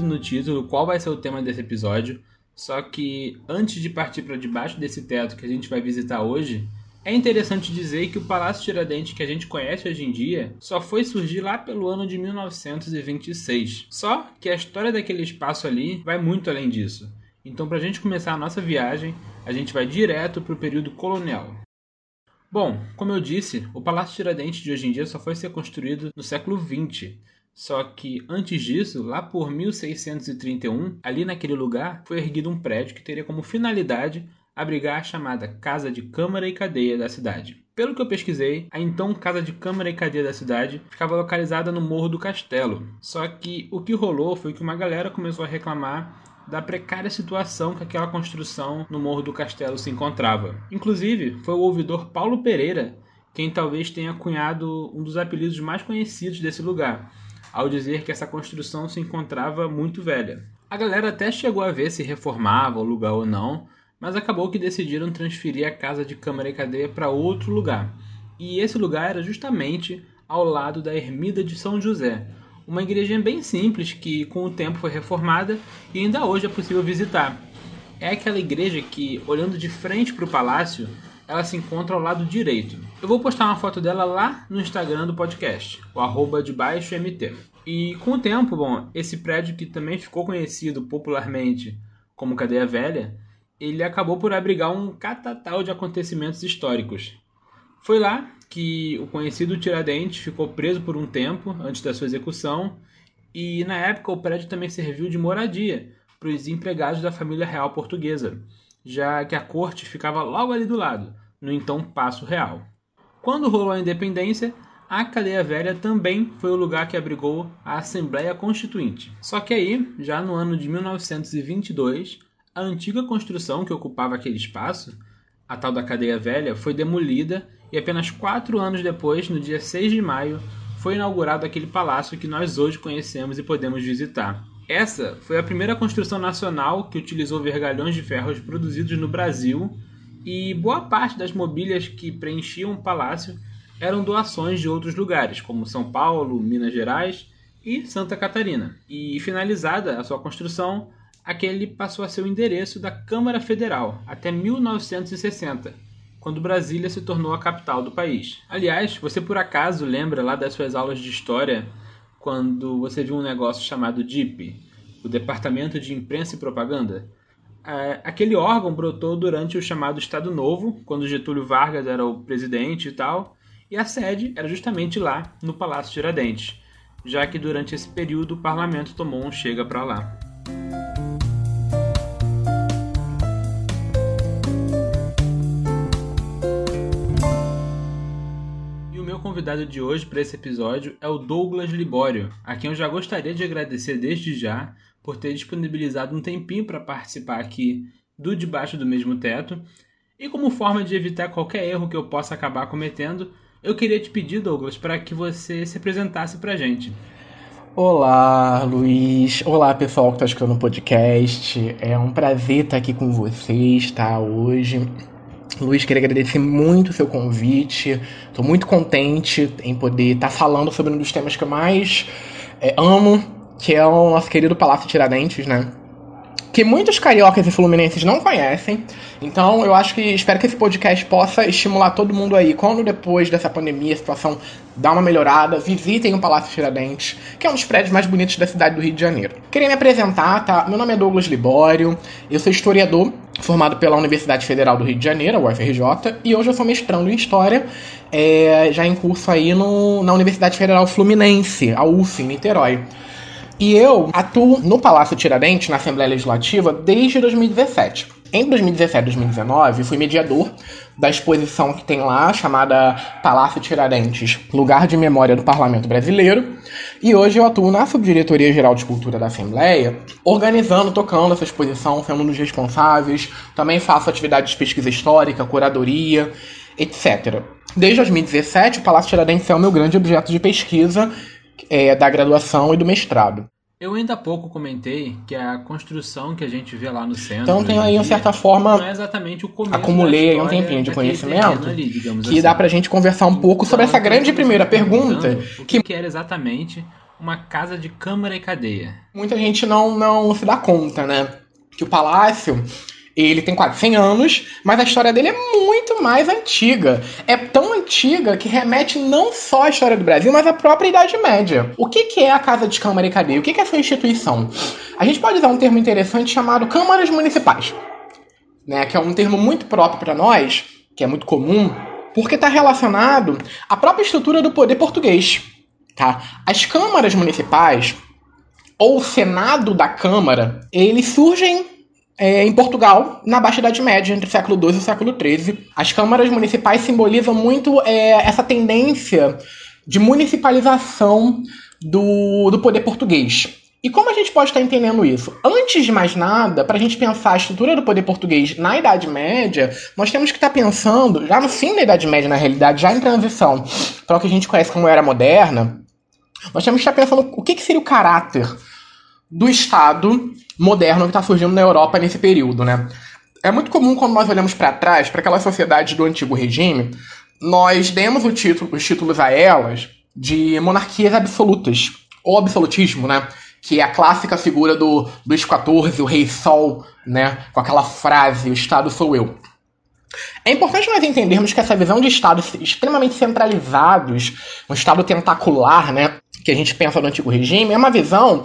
no título qual vai ser o tema desse episódio, só que antes de partir para debaixo desse teto que a gente vai visitar hoje, é interessante dizer que o Palácio Tiradentes que a gente conhece hoje em dia só foi surgir lá pelo ano de 1926. Só que a história daquele espaço ali vai muito além disso. Então, para a gente começar a nossa viagem, a gente vai direto para o período colonial. Bom, como eu disse, o Palácio Tiradentes de hoje em dia só foi ser construído no século XX. Só que antes disso, lá por 1631, ali naquele lugar, foi erguido um prédio que teria como finalidade abrigar a chamada Casa de Câmara e Cadeia da cidade. Pelo que eu pesquisei, a então Casa de Câmara e Cadeia da cidade ficava localizada no Morro do Castelo. Só que o que rolou foi que uma galera começou a reclamar da precária situação que aquela construção no Morro do Castelo se encontrava. Inclusive, foi o ouvidor Paulo Pereira quem talvez tenha cunhado um dos apelidos mais conhecidos desse lugar, ao dizer que essa construção se encontrava muito velha. A galera até chegou a ver se reformava o lugar ou não, mas acabou que decidiram transferir a casa de Câmara e Cadeia para outro lugar. E esse lugar era justamente ao lado da Ermida de São José, uma igreja bem simples que com o tempo foi reformada e ainda hoje é possível visitar. É aquela igreja que, olhando de frente para o palácio, ela se encontra ao lado direito. Eu vou postar uma foto dela lá no Instagram do podcast, o arroba de baixo MT. E com o tempo, bom, esse prédio que também ficou conhecido popularmente como Cadeia Velha, ele acabou por abrigar um catatal de acontecimentos históricos. Foi lá que o conhecido Tiradentes ficou preso por um tempo antes da sua execução, e na época o prédio também serviu de moradia para os empregados da família real portuguesa, já que a corte ficava logo ali do lado, no então Paço Real. Quando rolou a independência, a Cadeia Velha também foi o lugar que abrigou a Assembleia Constituinte. Só que aí, já no ano de 1922, a antiga construção que ocupava aquele espaço, a tal da Cadeia Velha, foi demolida e apenas quatro anos depois, no dia 6 de maio, foi inaugurado aquele palácio que nós hoje conhecemos e podemos visitar. Essa foi a primeira construção nacional que utilizou vergalhões de ferros produzidos no Brasil e boa parte das mobílias que preenchiam o palácio eram doações de outros lugares, como São Paulo, Minas Gerais e Santa Catarina. E finalizada a sua construção, aquele passou a ser o endereço da Câmara Federal até 1960, quando Brasília se tornou a capital do país. Aliás, você por acaso lembra lá das suas aulas de história quando você viu um negócio chamado DIP, o Departamento de Imprensa e Propaganda? É, aquele órgão brotou durante o chamado Estado Novo, quando Getúlio Vargas era o presidente e tal, e a sede era justamente lá, no Palácio Tiradentes, já que durante esse período o parlamento tomou um chega para lá. convidado de hoje para esse episódio é o Douglas Libório, a quem eu já gostaria de agradecer desde já por ter disponibilizado um tempinho para participar aqui do Debaixo do Mesmo Teto. E como forma de evitar qualquer erro que eu possa acabar cometendo, eu queria te pedir, Douglas, para que você se apresentasse para a gente. Olá, Luiz. Olá, pessoal que está escutando o podcast. É um prazer estar aqui com vocês, tá? Hoje. Luiz, queria agradecer muito o seu convite. Estou muito contente em poder estar falando sobre um dos temas que eu mais é, amo, que é o nosso querido Palácio Tiradentes, né? Que muitos cariocas e fluminenses não conhecem. Então, eu acho que espero que esse podcast possa estimular todo mundo aí, quando depois dessa pandemia a situação dá uma melhorada, visitem o Palácio Tiradentes, que é um dos prédios mais bonitos da cidade do Rio de Janeiro. Queria me apresentar, tá? Meu nome é Douglas Libório, eu sou historiador formado pela Universidade Federal do Rio de Janeiro, a UFRJ, e hoje eu sou mestrando em História, é, já em curso aí no, na Universidade Federal Fluminense, a UF, em Niterói. E eu atuo no Palácio Tiradentes, na Assembleia Legislativa, desde 2017. Em 2017 e 2019, fui mediador da exposição que tem lá, chamada Palácio Tiradentes, Lugar de Memória do Parlamento Brasileiro. E hoje eu atuo na Subdiretoria Geral de Cultura da Assembleia, organizando, tocando essa exposição, sendo um dos responsáveis. Também faço atividades de pesquisa histórica, curadoria, etc. Desde 2017, o Palácio Tiradentes é o meu grande objeto de pesquisa é, da graduação e do mestrado. Eu ainda há pouco comentei que a construção que a gente vê lá no centro. Então tem aí, de certa forma. Não é exatamente o começo. Acumulei aí um tempinho de conhecimento. Ali, que assim. dá pra gente conversar um pouco sobre essa grande primeira pergunta. O que, que era exatamente uma casa de câmara e cadeia? Muita gente não, não se dá conta, né? Que o palácio ele tem quase 100 anos, mas a história dele é muito mais antiga. É tão antiga que remete não só à história do Brasil, mas à própria Idade Média. O que, que é a Casa de Câmara e Cadeia? O que, que é essa instituição? A gente pode usar um termo interessante chamado Câmaras Municipais, né? que é um termo muito próprio para nós, que é muito comum, porque está relacionado à própria estrutura do poder português. Tá? As câmaras municipais, ou o Senado da Câmara, eles surgem é, em Portugal, na Baixa Idade Média, entre o século XII e o século XIII. As câmaras municipais simbolizam muito é, essa tendência de municipalização do, do poder português. E como a gente pode estar entendendo isso? Antes de mais nada, para a gente pensar a estrutura do poder português na Idade Média, nós temos que estar pensando, já no fim da Idade Média, na realidade, já em transição para o que a gente conhece como Era Moderna, nós temos que estar pensando o que, que seria o caráter do Estado moderno que está surgindo na Europa nesse período, né? É muito comum quando nós olhamos para trás, para aquela sociedade do antigo regime, nós demos título, os títulos a elas de monarquias absolutas, ou absolutismo, né? Que é a clássica figura do Luís XIV, o Rei Sol, né? Com aquela frase, o Estado sou eu. É importante nós entendermos que essa visão de Estados extremamente centralizados, um Estado tentacular, né? Que a gente pensa no antigo regime, é uma visão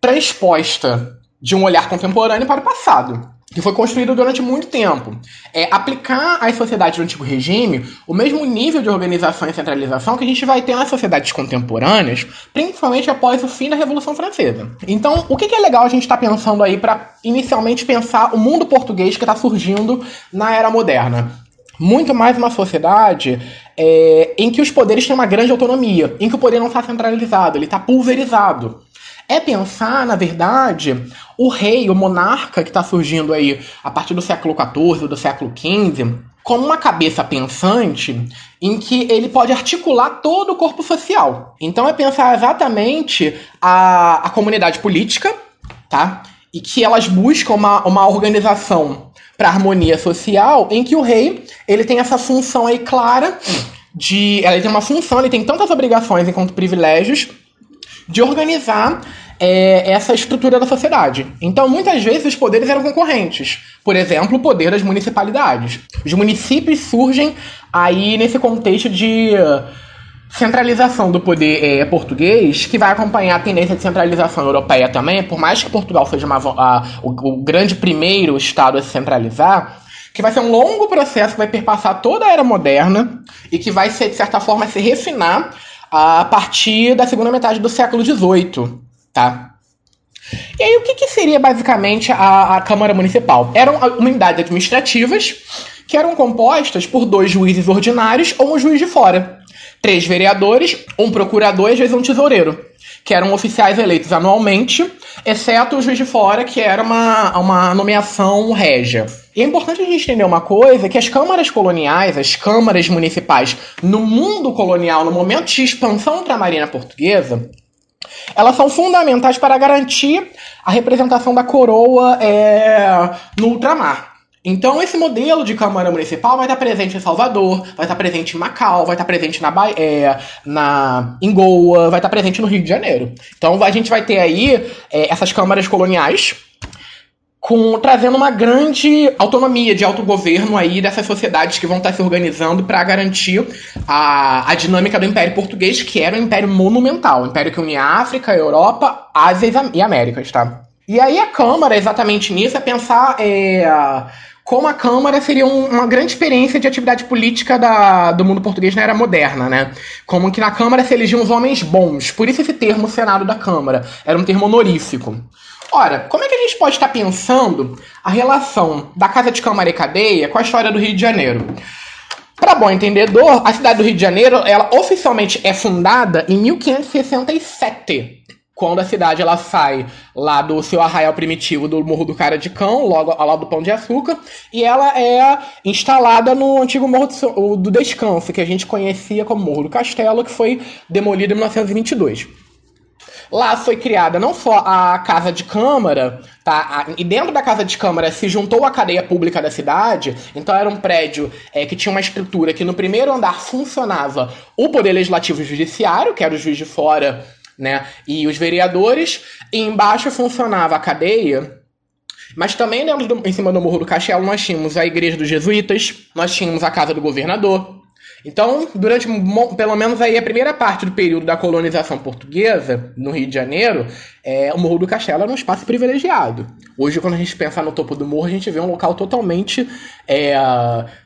transposta de um olhar contemporâneo para o passado, que foi construído durante muito tempo. É aplicar às sociedades do antigo regime o mesmo nível de organização e centralização que a gente vai ter nas sociedades contemporâneas, principalmente após o fim da Revolução Francesa. Então, o que é legal a gente estar tá pensando aí para inicialmente pensar o mundo português que está surgindo na era moderna? Muito mais uma sociedade é, em que os poderes têm uma grande autonomia, em que o poder não está centralizado, ele está pulverizado é pensar, na verdade, o rei, o monarca que está surgindo aí a partir do século XIV, do século XV, como uma cabeça pensante em que ele pode articular todo o corpo social. Então é pensar exatamente a, a comunidade política, tá? E que elas buscam uma, uma organização para harmonia social em que o rei ele tem essa função aí clara de. Ele tem uma função, ele tem tantas obrigações enquanto privilégios de organizar é, essa estrutura da sociedade. Então, muitas vezes, os poderes eram concorrentes. Por exemplo, o poder das municipalidades. Os municípios surgem aí nesse contexto de centralização do poder é, português, que vai acompanhar a tendência de centralização europeia também, por mais que Portugal seja uma, a, o, o grande primeiro estado a se centralizar, que vai ser um longo processo que vai perpassar toda a era moderna e que vai, ser, de certa forma, se refinar a partir da segunda metade do século XVIII, tá? E aí, o que, que seria basicamente a, a Câmara Municipal? Eram unidades administrativas que eram compostas por dois juízes ordinários ou um juiz de fora, três vereadores, um procurador e às vezes um tesoureiro, que eram oficiais eleitos anualmente, exceto o juiz de fora, que era uma, uma nomeação régia. E é importante a gente entender uma coisa, que as câmaras coloniais, as câmaras municipais, no mundo colonial, no momento de expansão ultramarina portuguesa, elas são fundamentais para garantir a representação da coroa é, no ultramar. Então, esse modelo de Câmara Municipal vai estar presente em Salvador, vai estar presente em Macau, vai estar presente na, é, na, em Goa, vai estar presente no Rio de Janeiro. Então, a gente vai ter aí é, essas câmaras coloniais, com trazendo uma grande autonomia de autogoverno aí dessas sociedades que vão estar se organizando para garantir a, a dinâmica do Império Português, que era um império monumental, um império que unia África, Europa, Ásia e Américas, tá? E aí a Câmara, exatamente nisso, é pensar é, como a Câmara seria um, uma grande experiência de atividade política da, do mundo português na era moderna, né? Como que na Câmara se elegiam os homens bons. Por isso esse termo Senado da Câmara. Era um termo honorífico. Ora, como é que a gente pode estar pensando a relação da Casa de Câmara e Cadeia com a história do Rio de Janeiro? Para bom entendedor, a cidade do Rio de Janeiro, ela oficialmente é fundada em 1567, quando a cidade ela sai lá do seu arraial primitivo do Morro do Cara de Cão, logo ao lado do Pão de Açúcar, e ela é instalada no antigo Morro do Descanso, que a gente conhecia como Morro do Castelo, que foi demolido em 1922. Lá foi criada não só a Casa de Câmara, tá? E dentro da Casa de Câmara se juntou a cadeia pública da cidade. Então era um prédio é, que tinha uma estrutura que no primeiro andar funcionava o Poder Legislativo e Judiciário, que era o juiz de fora né? E os vereadores, e embaixo funcionava a cadeia mas também dentro do, em cima do Morro do Castelo nós tínhamos a Igreja dos Jesuítas, nós tínhamos a Casa do Governador, então, durante pelo menos aí a primeira parte do período da colonização portuguesa, no Rio de Janeiro, é, o Morro do Castelo era um espaço privilegiado. Hoje, quando a gente pensa no topo do morro, a gente vê um local totalmente é,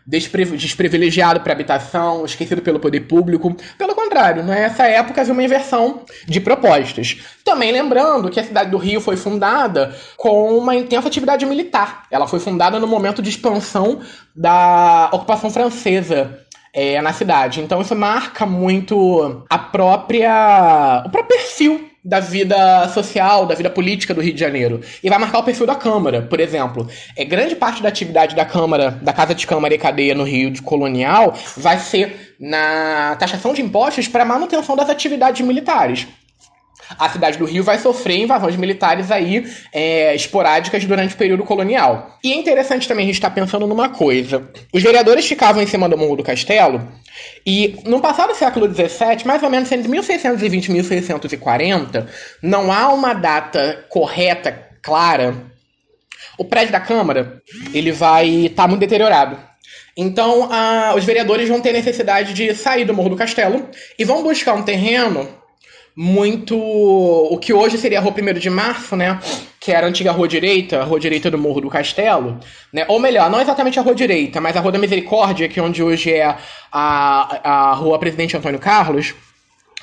desprivilegiado para habitação, esquecido pelo poder público. Pelo contrário, nessa época havia uma inversão de propostas. Também lembrando que a cidade do Rio foi fundada com uma intensa atividade militar. Ela foi fundada no momento de expansão da ocupação francesa é, na cidade. Então isso marca muito a própria. o próprio perfil da vida social, da vida política do Rio de Janeiro. E vai marcar o perfil da Câmara, por exemplo. É, grande parte da atividade da Câmara, da Casa de Câmara e Cadeia no Rio de Colonial, vai ser na taxação de impostos para manutenção das atividades militares a cidade do Rio vai sofrer invasões militares aí é, esporádicas durante o período colonial. E é interessante também a gente estar tá pensando numa coisa. Os vereadores ficavam em cima do Morro do Castelo e no passado século XVII, mais ou menos entre 1620 e 1640, não há uma data correta, clara. O prédio da Câmara ele vai estar tá muito deteriorado. Então, os vereadores vão ter necessidade de sair do Morro do Castelo e vão buscar um terreno muito. O que hoje seria a Rua 1 de Março, né? Que era a antiga Rua Direita, a Rua Direita do Morro do Castelo, né? Ou melhor, não exatamente a Rua Direita, mas a Rua da Misericórdia, que é onde hoje é a, a Rua Presidente Antônio Carlos.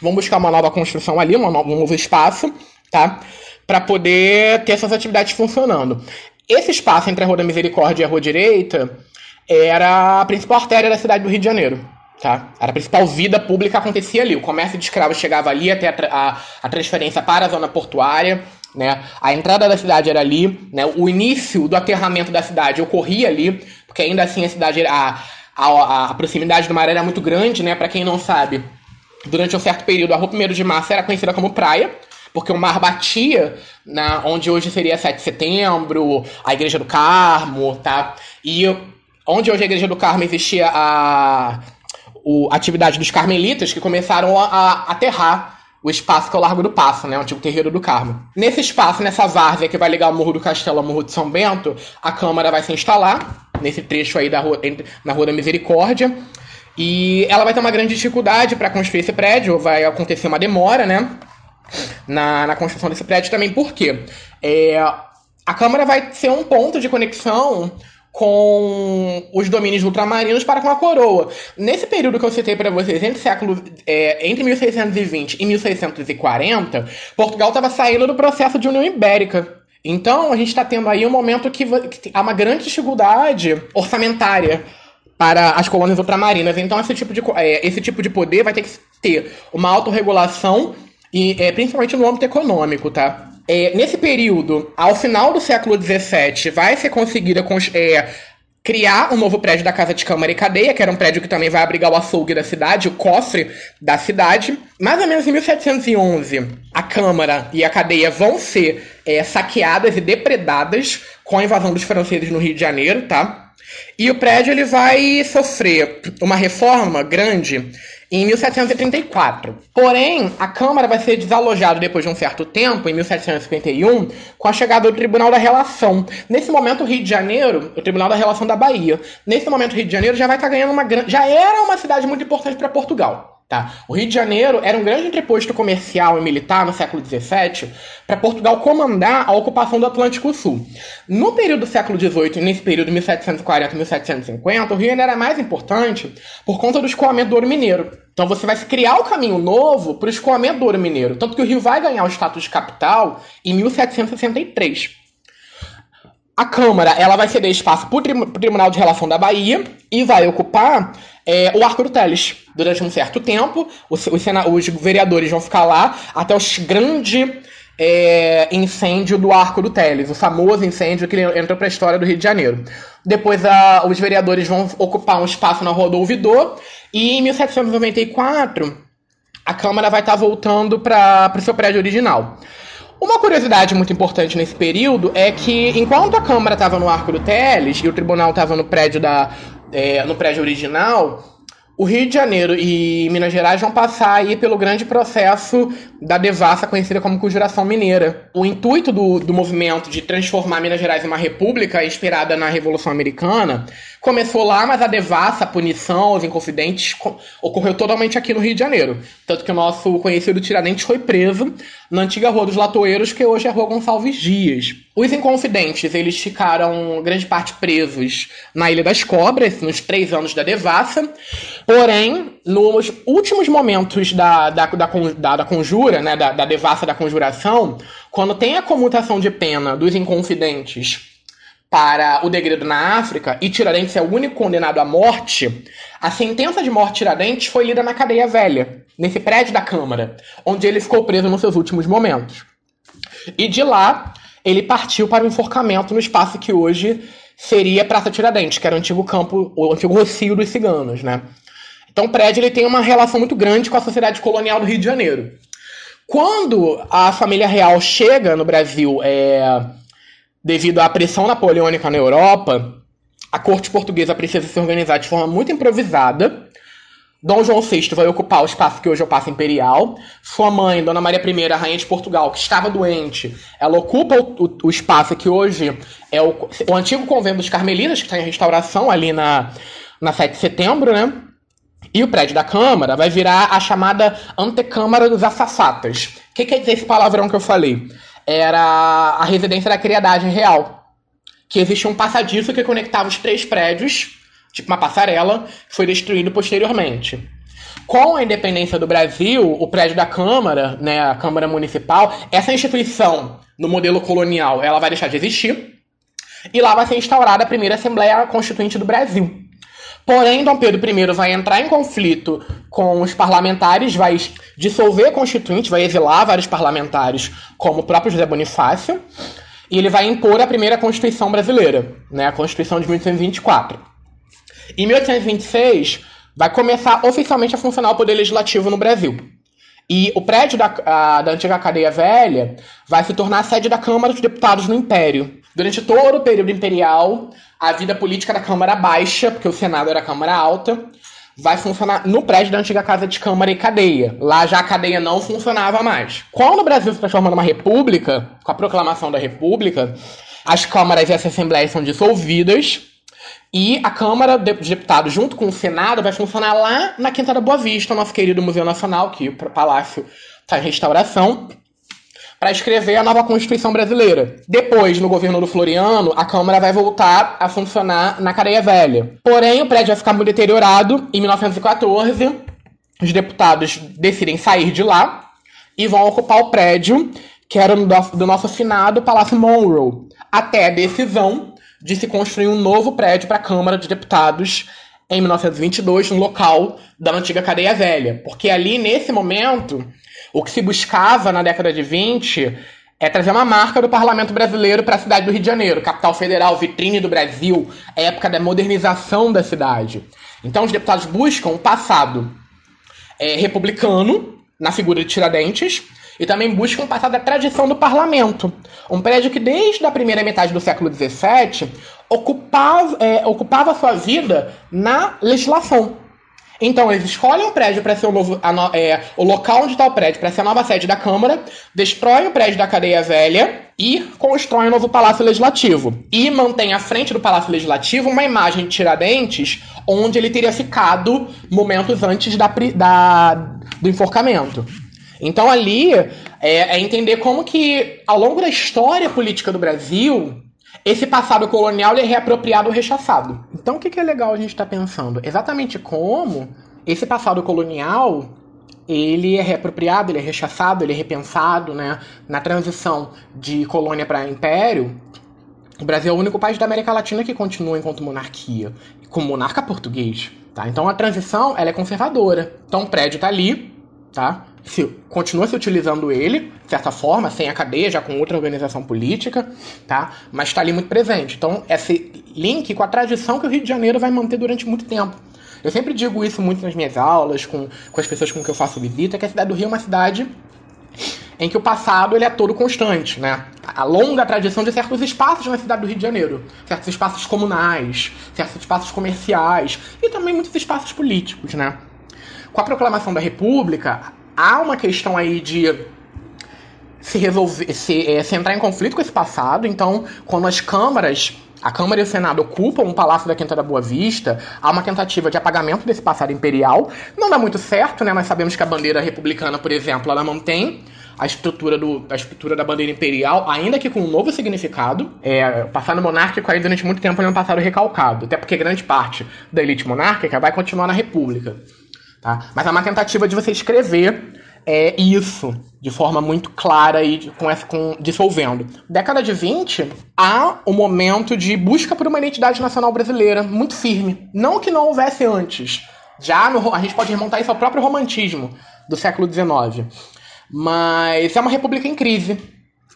Vamos buscar uma nova construção ali, um novo espaço, tá? Para poder ter essas atividades funcionando. Esse espaço entre a Rua da Misericórdia e a Rua Direita era a principal artéria da cidade do Rio de Janeiro. Tá? Era a principal vida pública acontecia ali. O comércio de escravos chegava ali até a, a, a, transferência para a zona portuária. Né? A entrada da cidade era ali. Né? O início do aterramento da cidade ocorria ali, porque ainda assim a cidade a, a, a proximidade do mar era muito grande. Né? Para quem não sabe, durante um certo período, a Rua 1 de Março era conhecida como praia. Porque o mar batia na onde hoje seria 7 de setembro, a Igreja do Carmo, tá? E onde hoje a Igreja do Carmo existia a o, atividade dos carmelitas que começaram a, a aterrar o espaço que é o Largo do Passo, né, o antigo terreiro do Carmo. Nesse espaço, nessa várzea que vai ligar o Morro do Castelo ao Morro de São Bento, a Câmara vai se instalar, nesse trecho aí da rua, na Rua da Misericórdia, e ela vai ter uma grande dificuldade para construir esse prédio, vai acontecer uma demora, né, na, na construção desse prédio também, por quê? É, a Câmara vai ser um ponto de conexão com os domínios ultramarinos para com a coroa. Nesse período que eu citei para vocês, entre, século, é, entre 1620 e 1640, Portugal estava saindo do processo de União Ibérica. Então, a gente está tendo aí um momento que, que há uma grande dificuldade orçamentária para as colônias ultramarinas. Então, esse tipo de, é, esse tipo de poder vai ter que ter uma autorregulação, e, é, principalmente no âmbito econômico, tá? É, nesse período, ao final do século XVII, vai ser conseguida é, criar um novo prédio da Casa de Câmara e Cadeia, que era um prédio que também vai abrigar o açougue da cidade, o cofre da cidade. Mais ou menos em 1711, a Câmara e a Cadeia vão ser é, saqueadas e depredadas com a invasão dos franceses no Rio de Janeiro, tá? E o prédio ele vai sofrer uma reforma grande em 1734. Porém, a Câmara vai ser desalojada depois de um certo tempo, em 1751, com a chegada do Tribunal da Relação. Nesse momento, o Rio de Janeiro, o Tribunal da Relação da Bahia, nesse momento, o Rio de Janeiro já vai estar ganhando uma grande. Já era uma cidade muito importante para Portugal. Tá? O Rio de Janeiro era um grande entreposto comercial e militar no século XVII para Portugal comandar a ocupação do Atlântico Sul. No período do século XVIII, nesse período 1740 e 1750, o Rio ainda era mais importante por conta do escoamento do ouro mineiro. Então você vai criar o caminho novo para o escoamento do ouro mineiro. Tanto que o Rio vai ganhar o status de capital em 1763. A Câmara ela vai ceder espaço para o Tribunal de Relação da Bahia e vai ocupar é, o Arco do Teles. Durante um certo tempo, os, os, os vereadores vão ficar lá até o grande é, incêndio do Arco do Teles, o famoso incêndio que entrou para a história do Rio de Janeiro. Depois a, os vereadores vão ocupar um espaço na Rua do Ouvidor e em 1794 a Câmara vai estar tá voltando para o seu prédio original. Uma curiosidade muito importante nesse período é que, enquanto a Câmara estava no Arco do Teles e o Tribunal estava no prédio da, é, no prédio original, o Rio de Janeiro e Minas Gerais vão passar aí pelo grande processo da devassa conhecida como Conjuração Mineira. O intuito do, do movimento de transformar Minas Gerais em uma república inspirada na Revolução Americana começou lá, mas a devassa, a punição aos inconfidentes ocorreu totalmente aqui no Rio de Janeiro. Tanto que o nosso conhecido Tiradentes foi preso na antiga Rua dos Latoeiros, que hoje é a Rua Gonçalves Dias. Os inconfidentes, eles ficaram grande parte presos na Ilha das Cobras, nos três anos da devassa. Porém, nos últimos momentos da, da, da, da, da conjura, né, da, da devassa da conjuração, quando tem a comutação de pena dos inconfidentes para o degredo na África e Tiradentes é o único condenado à morte, a sentença de morte de Tiradentes foi lida na cadeia velha, nesse prédio da Câmara, onde ele ficou preso nos seus últimos momentos. E de lá, ele partiu para o enforcamento no espaço que hoje seria Praça Tiradentes, que era o antigo campo, o antigo rocio dos ciganos, né? Então o prédio ele tem uma relação muito grande com a sociedade colonial do Rio de Janeiro. Quando a família real chega no Brasil é, devido à pressão napoleônica na Europa, a corte portuguesa precisa se organizar de forma muito improvisada. Dom João VI vai ocupar o espaço que hoje é o Paço Imperial. Sua mãe, Dona Maria I, rainha de Portugal, que estava doente, ela ocupa o, o, o espaço que hoje é o, o, antigo convento dos Carmelitas, que está em restauração ali na, na 7 de setembro, né? E o prédio da Câmara vai virar a chamada Antecâmara dos Assafatas. O que quer dizer esse palavrão que eu falei? Era a residência da criadagem real. Que existia um passadiço que conectava os três prédios, tipo uma passarela, que foi destruído posteriormente. Com a independência do Brasil, o prédio da Câmara, né, a Câmara Municipal, essa instituição, no modelo colonial, ela vai deixar de existir. E lá vai ser instaurada a primeira Assembleia Constituinte do Brasil. Porém, Dom Pedro I vai entrar em conflito com os parlamentares, vai dissolver a Constituinte, vai exilar vários parlamentares, como o próprio José Bonifácio, e ele vai impor a primeira Constituição brasileira, né, a Constituição de 1824. Em 1826, vai começar oficialmente a funcionar o Poder Legislativo no Brasil. E o prédio da, a, da antiga cadeia velha vai se tornar a sede da Câmara dos Deputados no Império. Durante todo o período imperial, a vida política da Câmara baixa, porque o Senado era a Câmara alta, vai funcionar no prédio da antiga Casa de Câmara e Cadeia. Lá já a cadeia não funcionava mais. Quando o Brasil se transforma numa república, com a proclamação da república, as câmaras e as assembleias são dissolvidas e a Câmara dos Deputados, junto com o Senado, vai funcionar lá na Quinta da Boa Vista, nosso querido Museu Nacional, que o Palácio está em restauração para escrever a nova Constituição brasileira. Depois, no governo do Floriano, a Câmara vai voltar a funcionar na Cadeia Velha. Porém, o prédio vai ficar muito deteriorado. Em 1914, os deputados decidem sair de lá e vão ocupar o prédio que era do nosso finado Palácio Monroe, até a decisão de se construir um novo prédio para a Câmara de Deputados em 1922, no local da antiga Cadeia Velha. Porque ali, nesse momento, o que se buscava na década de 20 é trazer uma marca do parlamento brasileiro para a cidade do Rio de Janeiro, capital federal, vitrine do Brasil, época da modernização da cidade. Então os deputados buscam um passado é, republicano, na figura de Tiradentes, e também buscam passado da tradição do parlamento. Um prédio que desde a primeira metade do século XVII ocupava, é, ocupava sua vida na legislação. Então, eles escolhem um prédio para ser o novo. A, é, o local onde está o prédio para ser a nova sede da Câmara, destroem o prédio da cadeia velha e constroem um novo Palácio Legislativo. E mantém à frente do Palácio Legislativo uma imagem de Tiradentes, onde ele teria ficado momentos antes da, da do enforcamento. Então ali é, é entender como que, ao longo da história política do Brasil, esse passado colonial é reapropriado ou rechaçado. Então o que é legal a gente estar tá pensando? Exatamente como esse passado colonial ele é reapropriado, ele é rechaçado, ele é repensado, né? Na transição de colônia para império, o Brasil é o único país da América Latina que continua enquanto monarquia, com monarca português, tá? Então a transição ela é conservadora. Então o prédio está ali, tá? Se, continua se utilizando ele, de certa forma, sem a cadeia, já com outra organização política, tá? Mas está ali muito presente. Então, esse link com a tradição que o Rio de Janeiro vai manter durante muito tempo. Eu sempre digo isso muito nas minhas aulas, com, com as pessoas com que eu faço visita, que a cidade do Rio é uma cidade em que o passado ele é todo constante, né? a longa tradição de certos espaços na cidade do Rio de Janeiro. Certos espaços comunais, certos espaços comerciais e também muitos espaços políticos, né? Com a proclamação da República, há uma questão aí de se resolver, se, é, se entrar em conflito com esse passado. Então, quando as câmaras a Câmara e o Senado ocupam um palácio da Quinta da Boa Vista. Há uma tentativa de apagamento desse passado imperial. Não dá muito certo, né? Nós sabemos que a bandeira republicana, por exemplo, ela mantém a estrutura, do, a estrutura da bandeira imperial, ainda que com um novo significado. É, o passado monárquico aí durante muito tempo é um passado recalcado, até porque grande parte da elite monárquica vai continuar na república. Tá? Mas é uma tentativa de você escrever é, isso de forma muito clara e com com, dissolvendo. Década de 20, há um momento de busca por uma identidade nacional brasileira muito firme. Não que não houvesse antes. Já no, a gente pode remontar isso ao próprio romantismo do século XIX. Mas é uma república em crise,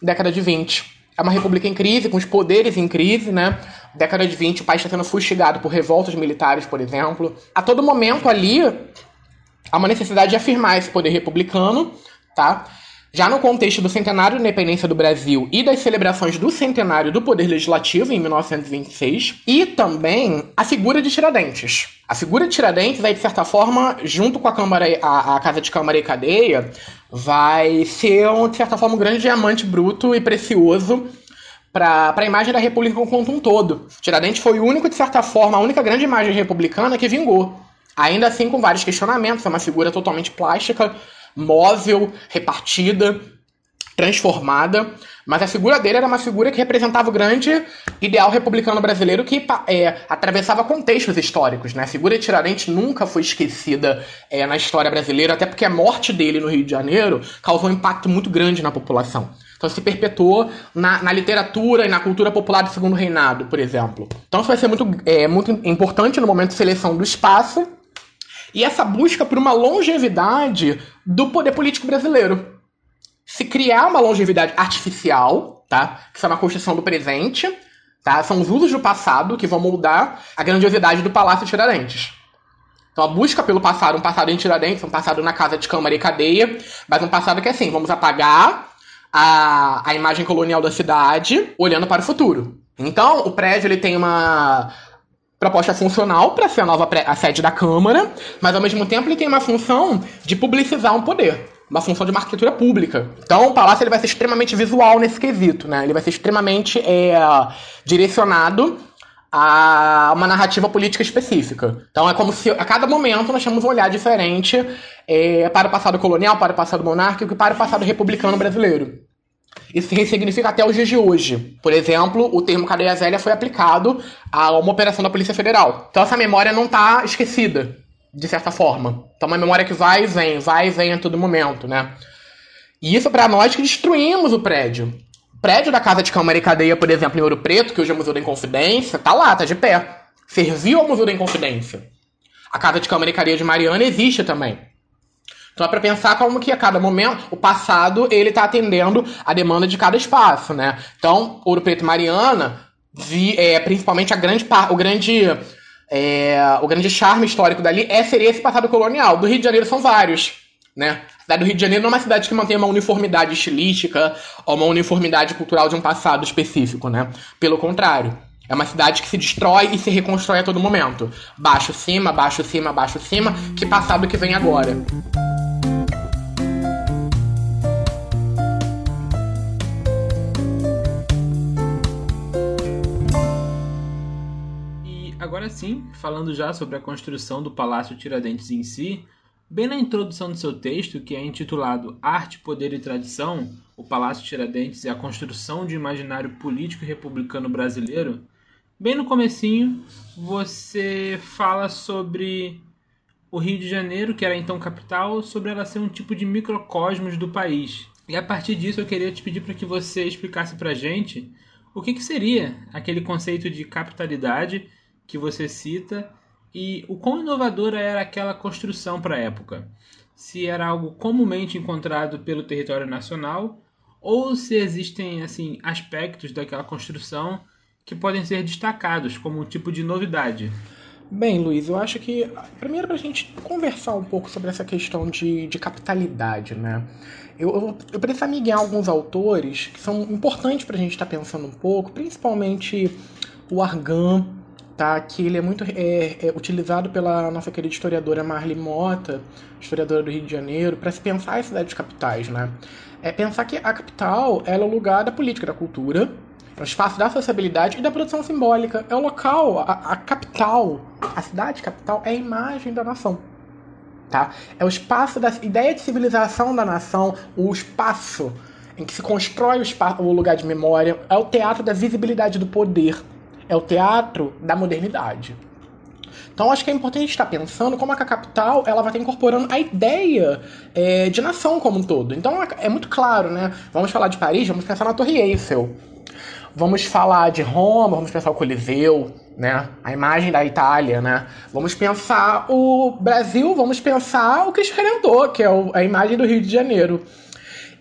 década de 20. É uma república em crise, com os poderes em crise, né? Década de 20, o país está sendo fustigado por revoltas militares, por exemplo. A todo momento ali, há uma necessidade de afirmar esse poder republicano, tá? Já no contexto do centenário da independência do Brasil e das celebrações do centenário do Poder Legislativo em 1926, e também a figura de Tiradentes. A figura de Tiradentes, aí, de certa forma, junto com a, Câmara, a, a Casa de Câmara e Cadeia, vai ser, de certa forma, um grande diamante bruto e precioso para a imagem da República como um todo. Tiradentes foi o único, de certa forma, a única grande imagem republicana que vingou. Ainda assim, com vários questionamentos, é uma figura totalmente plástica, móvel, repartida, transformada, mas a figura dele era uma figura que representava o grande ideal republicano brasileiro que é, atravessava contextos históricos. Né? A figura de Tiradentes nunca foi esquecida é, na história brasileira, até porque a morte dele no Rio de Janeiro causou um impacto muito grande na população. Então se perpetuou na, na literatura e na cultura popular do Segundo Reinado, por exemplo. Então isso vai ser muito, é, muito importante no momento de seleção do espaço e essa busca por uma longevidade do poder político brasileiro. Se criar uma longevidade artificial, tá? Que é uma construção do presente, tá? São os usos do passado que vão moldar a grandiosidade do Palácio Tiradentes. Então a busca pelo passado, um passado em Tiradentes, um passado na casa de Câmara e Cadeia, mas um passado que é assim, vamos apagar a, a imagem colonial da cidade olhando para o futuro. Então, o prédio ele tem uma proposta funcional para ser a nova a sede da Câmara, mas ao mesmo tempo ele tem uma função de publicizar um poder, uma função de uma arquitetura pública. Então o palácio ele vai ser extremamente visual nesse quesito, né? Ele vai ser extremamente é, direcionado a uma narrativa política específica. Então é como se a cada momento nós temos um olhar diferente é, para o passado colonial, para o passado monárquico e para o passado republicano brasileiro. Isso significa até os dias de hoje. Por exemplo, o termo cadeia velha foi aplicado a uma operação da Polícia Federal. Então essa memória não está esquecida, de certa forma. Então é uma memória que vai e vem, vai e vem a todo momento, né? E isso para nós que destruímos o prédio. O prédio da Casa de Câmara e Cadeia, por exemplo, em Ouro Preto, que hoje é o Museu da Inconfidência, tá lá, tá de pé. Serviu ao Museu da Inconfidência. A Casa de Câmara e Cadeia de Mariana existe também. Então é para pensar como que a cada momento, o passado, ele está atendendo a demanda de cada espaço, né? Então, Ouro Preto e Mariana, vi, é, principalmente a grande, o grande é, o grande charme histórico dali é seria esse passado colonial. Do Rio de Janeiro são vários, né? A cidade do Rio de Janeiro não é uma cidade que mantém uma uniformidade estilística ou uma uniformidade cultural de um passado específico, né? Pelo contrário. É uma cidade que se destrói e se reconstrói a todo momento. Baixo, cima, baixo, cima, baixo, cima. Que passado que vem agora. Agora sim, falando já sobre a construção do Palácio Tiradentes em si, bem na introdução do seu texto, que é intitulado Arte, Poder e Tradição, o Palácio Tiradentes e a construção de imaginário político republicano brasileiro, bem no comecinho, você fala sobre o Rio de Janeiro, que era então capital, sobre ela ser um tipo de microcosmos do país. E a partir disso eu queria te pedir para que você explicasse para gente o que, que seria aquele conceito de capitalidade que você cita e o quão inovadora era aquela construção para a época. Se era algo comumente encontrado pelo território nacional ou se existem assim aspectos daquela construção que podem ser destacados como um tipo de novidade. Bem, Luiz, eu acho que primeiro para a gente conversar um pouco sobre essa questão de, de capitalidade, né? Eu, eu, eu preciso guiar alguns autores que são importantes para a gente estar tá pensando um pouco, principalmente o Argan, tá? que ele é muito é, é utilizado pela nossa querida historiadora Marli Mota, historiadora do Rio de Janeiro, para se pensar as cidades capitais. Né? É pensar que a capital é o lugar da política, da cultura, é o espaço da sociabilidade e da produção simbólica. É o local, a, a capital, a cidade capital é a imagem da nação. Tá? É o espaço da ideia de civilização da nação, o espaço em que se constrói o, espaço, o lugar de memória, é o teatro da visibilidade do poder, é o teatro da modernidade. Então acho que é importante estar pensando como a capital ela vai estar incorporando a ideia é, de nação como um todo. Então é muito claro, né? Vamos falar de Paris, vamos pensar na Torre Eiffel. Vamos falar de Roma, vamos pensar o Coliseu, né? A imagem da Itália, né? Vamos pensar o Brasil, vamos pensar o Cristo Redentor, que é a imagem do Rio de Janeiro.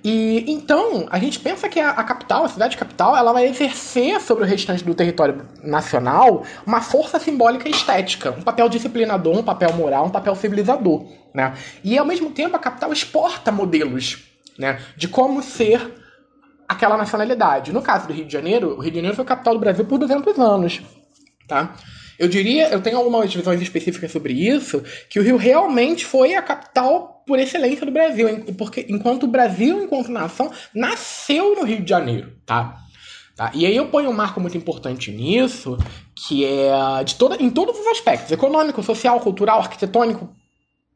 E então, a gente pensa que a, a, capital, a cidade capital, ela vai exercer sobre o restante do território nacional uma força simbólica e estética, um papel disciplinador, um papel moral, um papel civilizador, né? E ao mesmo tempo a capital exporta modelos, né, de como ser aquela nacionalidade. No caso do Rio de Janeiro, o Rio de Janeiro foi a capital do Brasil por 200 anos, tá? Eu diria, eu tenho algumas visões específicas sobre isso, que o Rio realmente foi a capital por excelência do Brasil, porque enquanto o Brasil, enquanto nação, nasceu no Rio de Janeiro, tá? tá? E aí eu ponho um marco muito importante nisso, que é de toda, em todos os aspectos, econômico, social, cultural, arquitetônico,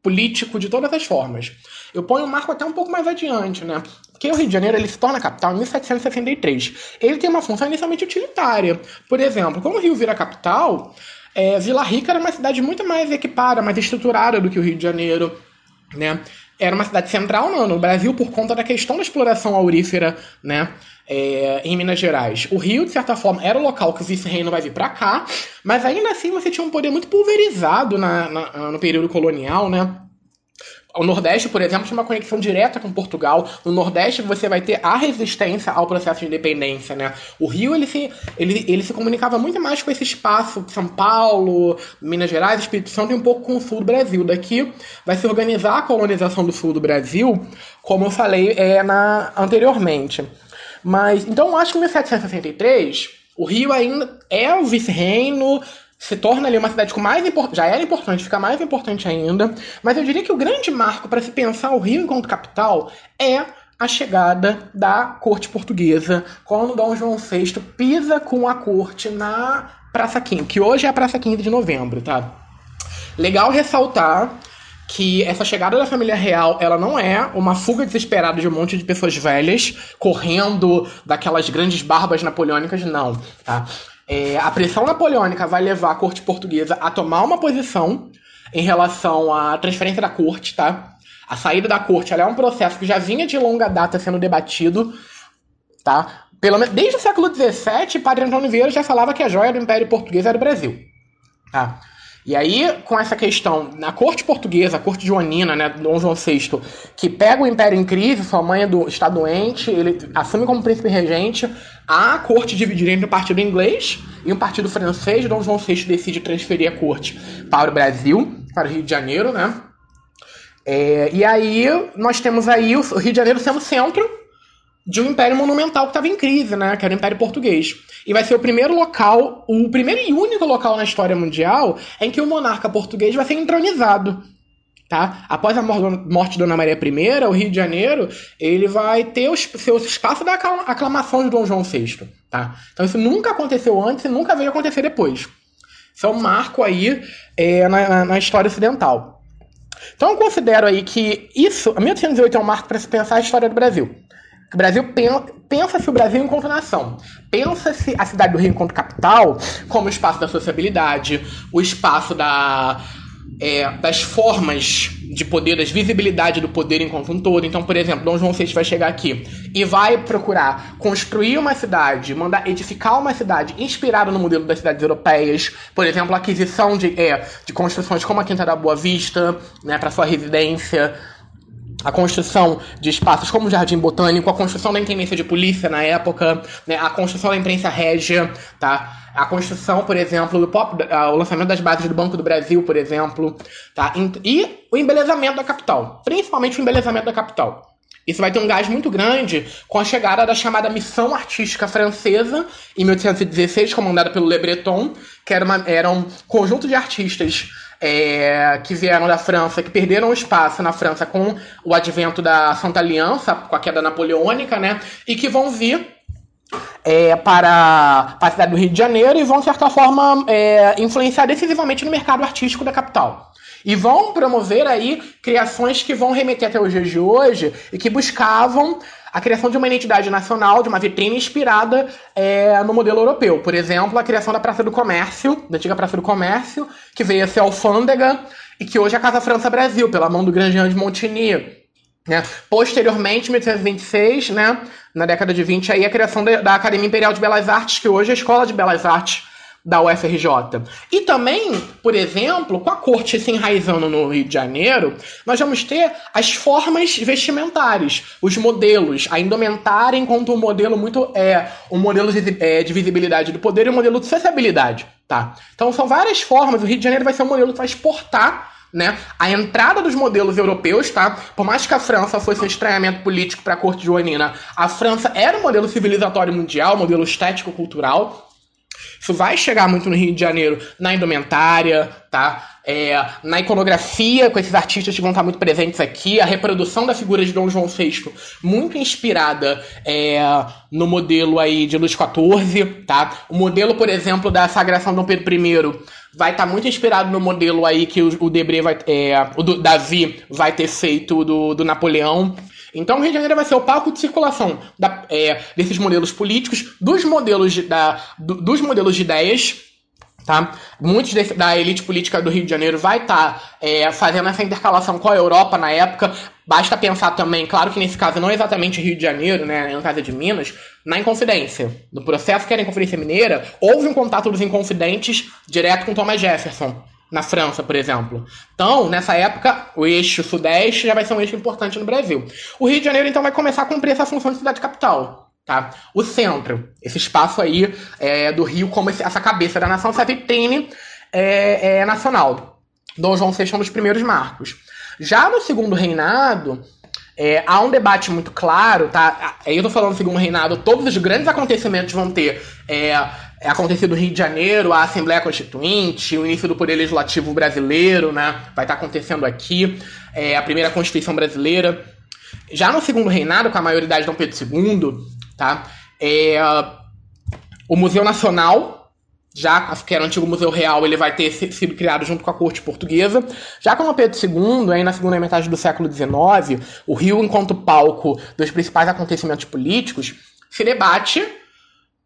político, de todas as formas. Eu ponho um marco até um pouco mais adiante, né? Porque o Rio de Janeiro ele se torna capital em 1763. Ele tem uma função inicialmente utilitária. Por exemplo, quando o Rio vira capital, é, Vila Rica era uma cidade muito mais equipada, mais estruturada do que o Rio de Janeiro, né? Era uma cidade central no, no Brasil por conta da questão da exploração aurífera, né? É, em Minas Gerais. O Rio, de certa forma, era o local que o vice-reino vai vir para cá, mas ainda assim você tinha um poder muito pulverizado na, na, no período colonial, né? O Nordeste, por exemplo, tinha uma conexão direta com Portugal. No Nordeste, você vai ter a resistência ao processo de independência, né? O Rio, ele se, ele, ele se comunicava muito mais com esse espaço, São Paulo, Minas Gerais, Espírito Santo e um pouco com o sul do Brasil. Daqui vai se organizar a colonização do sul do Brasil, como eu falei é, na, anteriormente. Mas, então, acho que em 1763, o Rio ainda é o vice-reino, se torna ali uma cidade com mais já era importante, fica mais importante ainda. Mas eu diria que o grande marco para se pensar o Rio enquanto capital é a chegada da corte portuguesa, quando Dom João VI pisa com a corte na Praça 15, que hoje é a Praça 15 de novembro, tá? Legal ressaltar que essa chegada da família real, ela não é uma fuga desesperada de um monte de pessoas velhas correndo daquelas grandes barbas napoleônicas, não, tá? É, a pressão napoleônica vai levar a corte portuguesa a tomar uma posição em relação à transferência da corte, tá? A saída da corte é um processo que já vinha de longa data sendo debatido, tá? Pelo desde o século XVII, Padre Antônio Vieira já falava que a joia do Império Português era o Brasil, tá? E aí, com essa questão, na corte portuguesa, a corte joanina, né, Dom João VI, que pega o império em crise, sua mãe é do, está doente, ele assume como príncipe regente, a corte dividiria entre o partido inglês e o partido francês. Dom João VI decide transferir a corte para o Brasil, para o Rio de Janeiro, né? É, e aí, nós temos aí o Rio de Janeiro sendo centro de um império monumental que estava em crise, né? Que era o Império Português. E vai ser o primeiro local, o primeiro e único local na história mundial em que o monarca português vai ser entronizado. Tá? Após a morte de Dona Maria I, o Rio de Janeiro ele vai ter o seu espaço da aclamação de Dom João VI. Tá? Então isso nunca aconteceu antes e nunca veio acontecer depois. Isso é um marco aí é, na, na história ocidental. Então eu considero aí que isso, a 1808 é um marco para se pensar a história do Brasil. O Brasil pensa-se o Brasil enquanto nação. Pensa-se a cidade do Rio enquanto capital como o espaço da sociabilidade, o espaço da, é, das formas de poder, das visibilidade do poder enquanto um todo. Então, por exemplo, Dom João VI vai chegar aqui e vai procurar construir uma cidade, mandar edificar uma cidade inspirada no modelo das cidades europeias. Por exemplo, aquisição de, é, de construções como a Quinta da Boa Vista, né, para sua residência a construção de espaços como o Jardim Botânico, a construção da intendência de polícia na época, né, a construção da imprensa régia, tá? A construção, por exemplo, do pop, o lançamento das bases do Banco do Brasil, por exemplo, tá? E o embelezamento da capital, principalmente o embelezamento da capital. Isso vai ter um gás muito grande com a chegada da chamada Missão Artística Francesa, em 1816, comandada pelo Le Breton, que era, uma, era um conjunto de artistas é, que vieram da França, que perderam espaço na França com o advento da Santa Aliança, com a queda napoleônica, né? E que vão vir é, para, para a cidade do Rio de Janeiro e vão, de certa forma, é, influenciar decisivamente no mercado artístico da capital. E vão promover aí criações que vão remeter até os dias de hoje e que buscavam a criação de uma identidade nacional, de uma vitrine inspirada é, no modelo europeu. Por exemplo, a criação da Praça do Comércio, da antiga Praça do Comércio, que veio a ser alfândega e que hoje é a Casa França Brasil, pela mão do grande Jean de Montigny. Né? Posteriormente, em 1826, né, na década de 20, aí, a criação da Academia Imperial de Belas Artes, que hoje é a Escola de Belas Artes da UFRJ. E também, por exemplo, com a corte se enraizando no Rio de Janeiro, nós vamos ter as formas vestimentares, os modelos, a indumentária enquanto um modelo muito é um modelo de, é, de visibilidade do poder e um modelo de sociabilidade, tá? Então são várias formas. O Rio de Janeiro vai ser um modelo que vai exportar né? A entrada dos modelos europeus, tá? Por mais que a França fosse um estranhamento político para a corte joanina, a França era um modelo civilizatório mundial, modelo estético-cultural, isso vai chegar muito no Rio de Janeiro na indumentária, tá? É, na iconografia, com esses artistas que vão estar muito presentes aqui, a reprodução da figura de Dom João VI, muito inspirada é, no modelo aí de Luís XIV, tá? O modelo, por exemplo, da sagração de Dom Pedro I vai estar muito inspirado no modelo aí que o, o Debré vai, é, o Davi vai ter feito do, do Napoleão. Então, o Rio de Janeiro vai ser o palco de circulação da, é, desses modelos políticos, dos modelos de, da, do, dos modelos de ideias, tá? Muitos de, da elite política do Rio de Janeiro vai estar tá, é, fazendo essa intercalação com a Europa na época. Basta pensar também, claro que nesse caso não é exatamente Rio de Janeiro, né, no caso de Minas, na Inconfidência. No processo que era a Inconfidência Mineira, houve um contato dos Inconfidentes direto com Thomas Jefferson na França, por exemplo. Então, nessa época, o eixo sudeste já vai ser um eixo importante no Brasil. O Rio de Janeiro, então, vai começar a cumprir essa função de cidade capital. Tá? O centro, esse espaço aí é, do Rio como esse, essa cabeça da nação, essa vitrine é, é, nacional. Dom João VI é um dos primeiros marcos. Já no segundo reinado, é, há um debate muito claro, tá? Eu tô falando do segundo reinado, todos os grandes acontecimentos vão ter é, é acontecido no Rio de Janeiro, a Assembleia Constituinte, o início do Poder Legislativo brasileiro, né? Vai estar acontecendo aqui, é, a primeira Constituição brasileira. Já no segundo reinado, com a maioridade de Dom Pedro II, tá? É, o Museu Nacional, já que era o antigo Museu Real, ele vai ter sido criado junto com a corte portuguesa. Já com Dom Pedro II, aí na segunda metade do século XIX, o Rio, enquanto palco dos principais acontecimentos políticos, se debate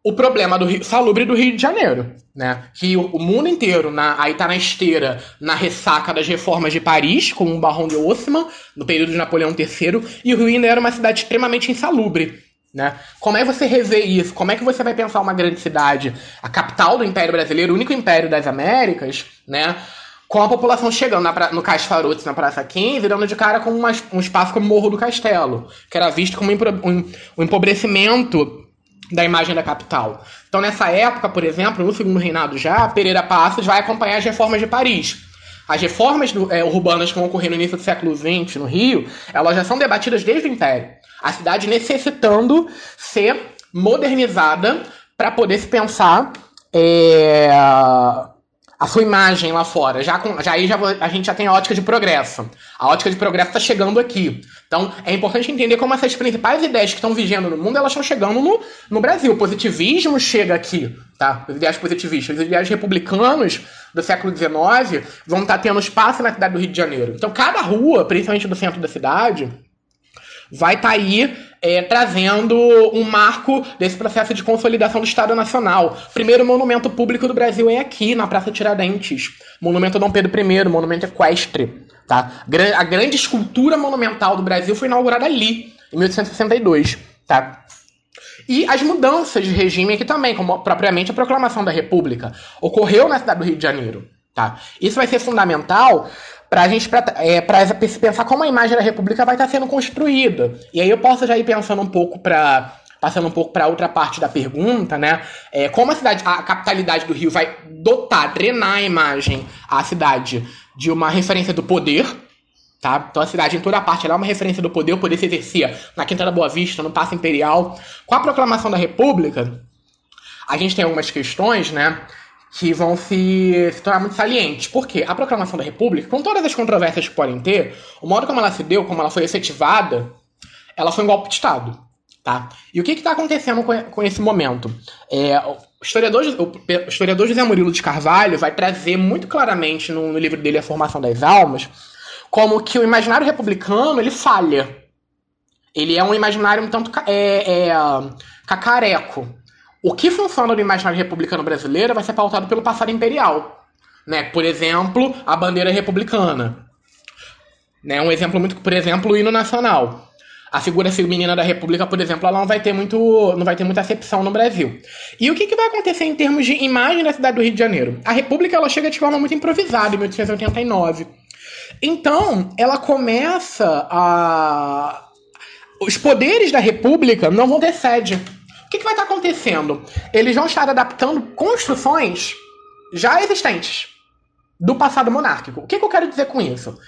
o problema do Rio, salubre do Rio de Janeiro, né? Que o, o, mundo inteiro na, aí tá na esteira, na ressaca das reformas de Paris, como o Barão de Haussmann, no período de Napoleão III, e o Rio ainda era uma cidade extremamente insalubre, né? Como é que você revê isso? Como é que você vai pensar uma grande cidade, a capital do Império Brasileiro, o único império das Américas, né? Com a população chegando na, no Cais Farotes, na Praça 15, dando de cara com uma, um espaço como Morro do Castelo, que era visto como um empobrecimento da imagem da capital. Então, nessa época, por exemplo, no segundo reinado já, Pereira Passos vai acompanhar as reformas de Paris. As reformas do, é, urbanas que vão ocorrer no início do século XX no Rio, elas já são debatidas desde o Império. A cidade necessitando ser modernizada para poder se pensar é, a sua imagem lá fora. Já, com, já aí já, a gente já tem a ótica de progresso. A ótica de progresso está chegando aqui. Então é importante entender como essas principais ideias que estão vigendo no mundo elas estão chegando no, no Brasil. O positivismo chega aqui, tá? Os ideais positivistas, os ideais republicanos do século XIX vão estar tá tendo espaço na cidade do Rio de Janeiro. Então cada rua, principalmente do centro da cidade, vai estar tá aí é, trazendo um marco desse processo de consolidação do Estado Nacional. Primeiro monumento público do Brasil é aqui, na Praça Tiradentes. Monumento Dom Pedro I, monumento equestre. Tá? A grande escultura monumental do Brasil foi inaugurada ali, em 1862. Tá? E as mudanças de regime aqui também, como propriamente a proclamação da República, ocorreu na cidade do Rio de Janeiro. Tá? Isso vai ser fundamental para a gente é, pra pensar como a imagem da República vai estar sendo construída. E aí eu posso já ir pensando um pouco para passando um pouco para outra parte da pergunta, né? É, como a cidade, a capitalidade do Rio vai dotar, drenar a imagem, a cidade, de uma referência do poder, tá? Então a cidade em toda a parte é uma referência do poder, o poder se exercia na Quinta da Boa Vista, no Paço Imperial. Com a proclamação da República, a gente tem algumas questões, né? Que vão se, se tornar muito salientes. Por quê? A proclamação da República, com todas as controvérsias que podem ter, o modo como ela se deu, como ela foi efetivada, ela foi um golpe de Estado. Tá? E o que está acontecendo com, com, esse momento? É, o, historiador, o historiador José Murilo de Carvalho vai trazer muito claramente no, no livro dele A Formação das Almas como que o imaginário republicano ele falha. Ele é um imaginário um tanto é, é, cacareco. O que funciona no imaginário republicano brasileiro vai ser pautado pelo passado imperial. Né? Por exemplo, a bandeira republicana. Né? Um exemplo muito, por exemplo, o hino nacional. A figura feminina da República, por exemplo, ela não vai ter muito, não vai ter muita acepção no Brasil. E o que, que vai acontecer em termos de imagem da cidade do Rio de Janeiro? A República ela chega de forma muito improvisada em 1889. Então, ela começa a os poderes da República não vão ter sede que, que vai estar acontecendo? Eles vão estar adaptando construções já existentes do passado monárquico. O que, que eu quero dizer com isso?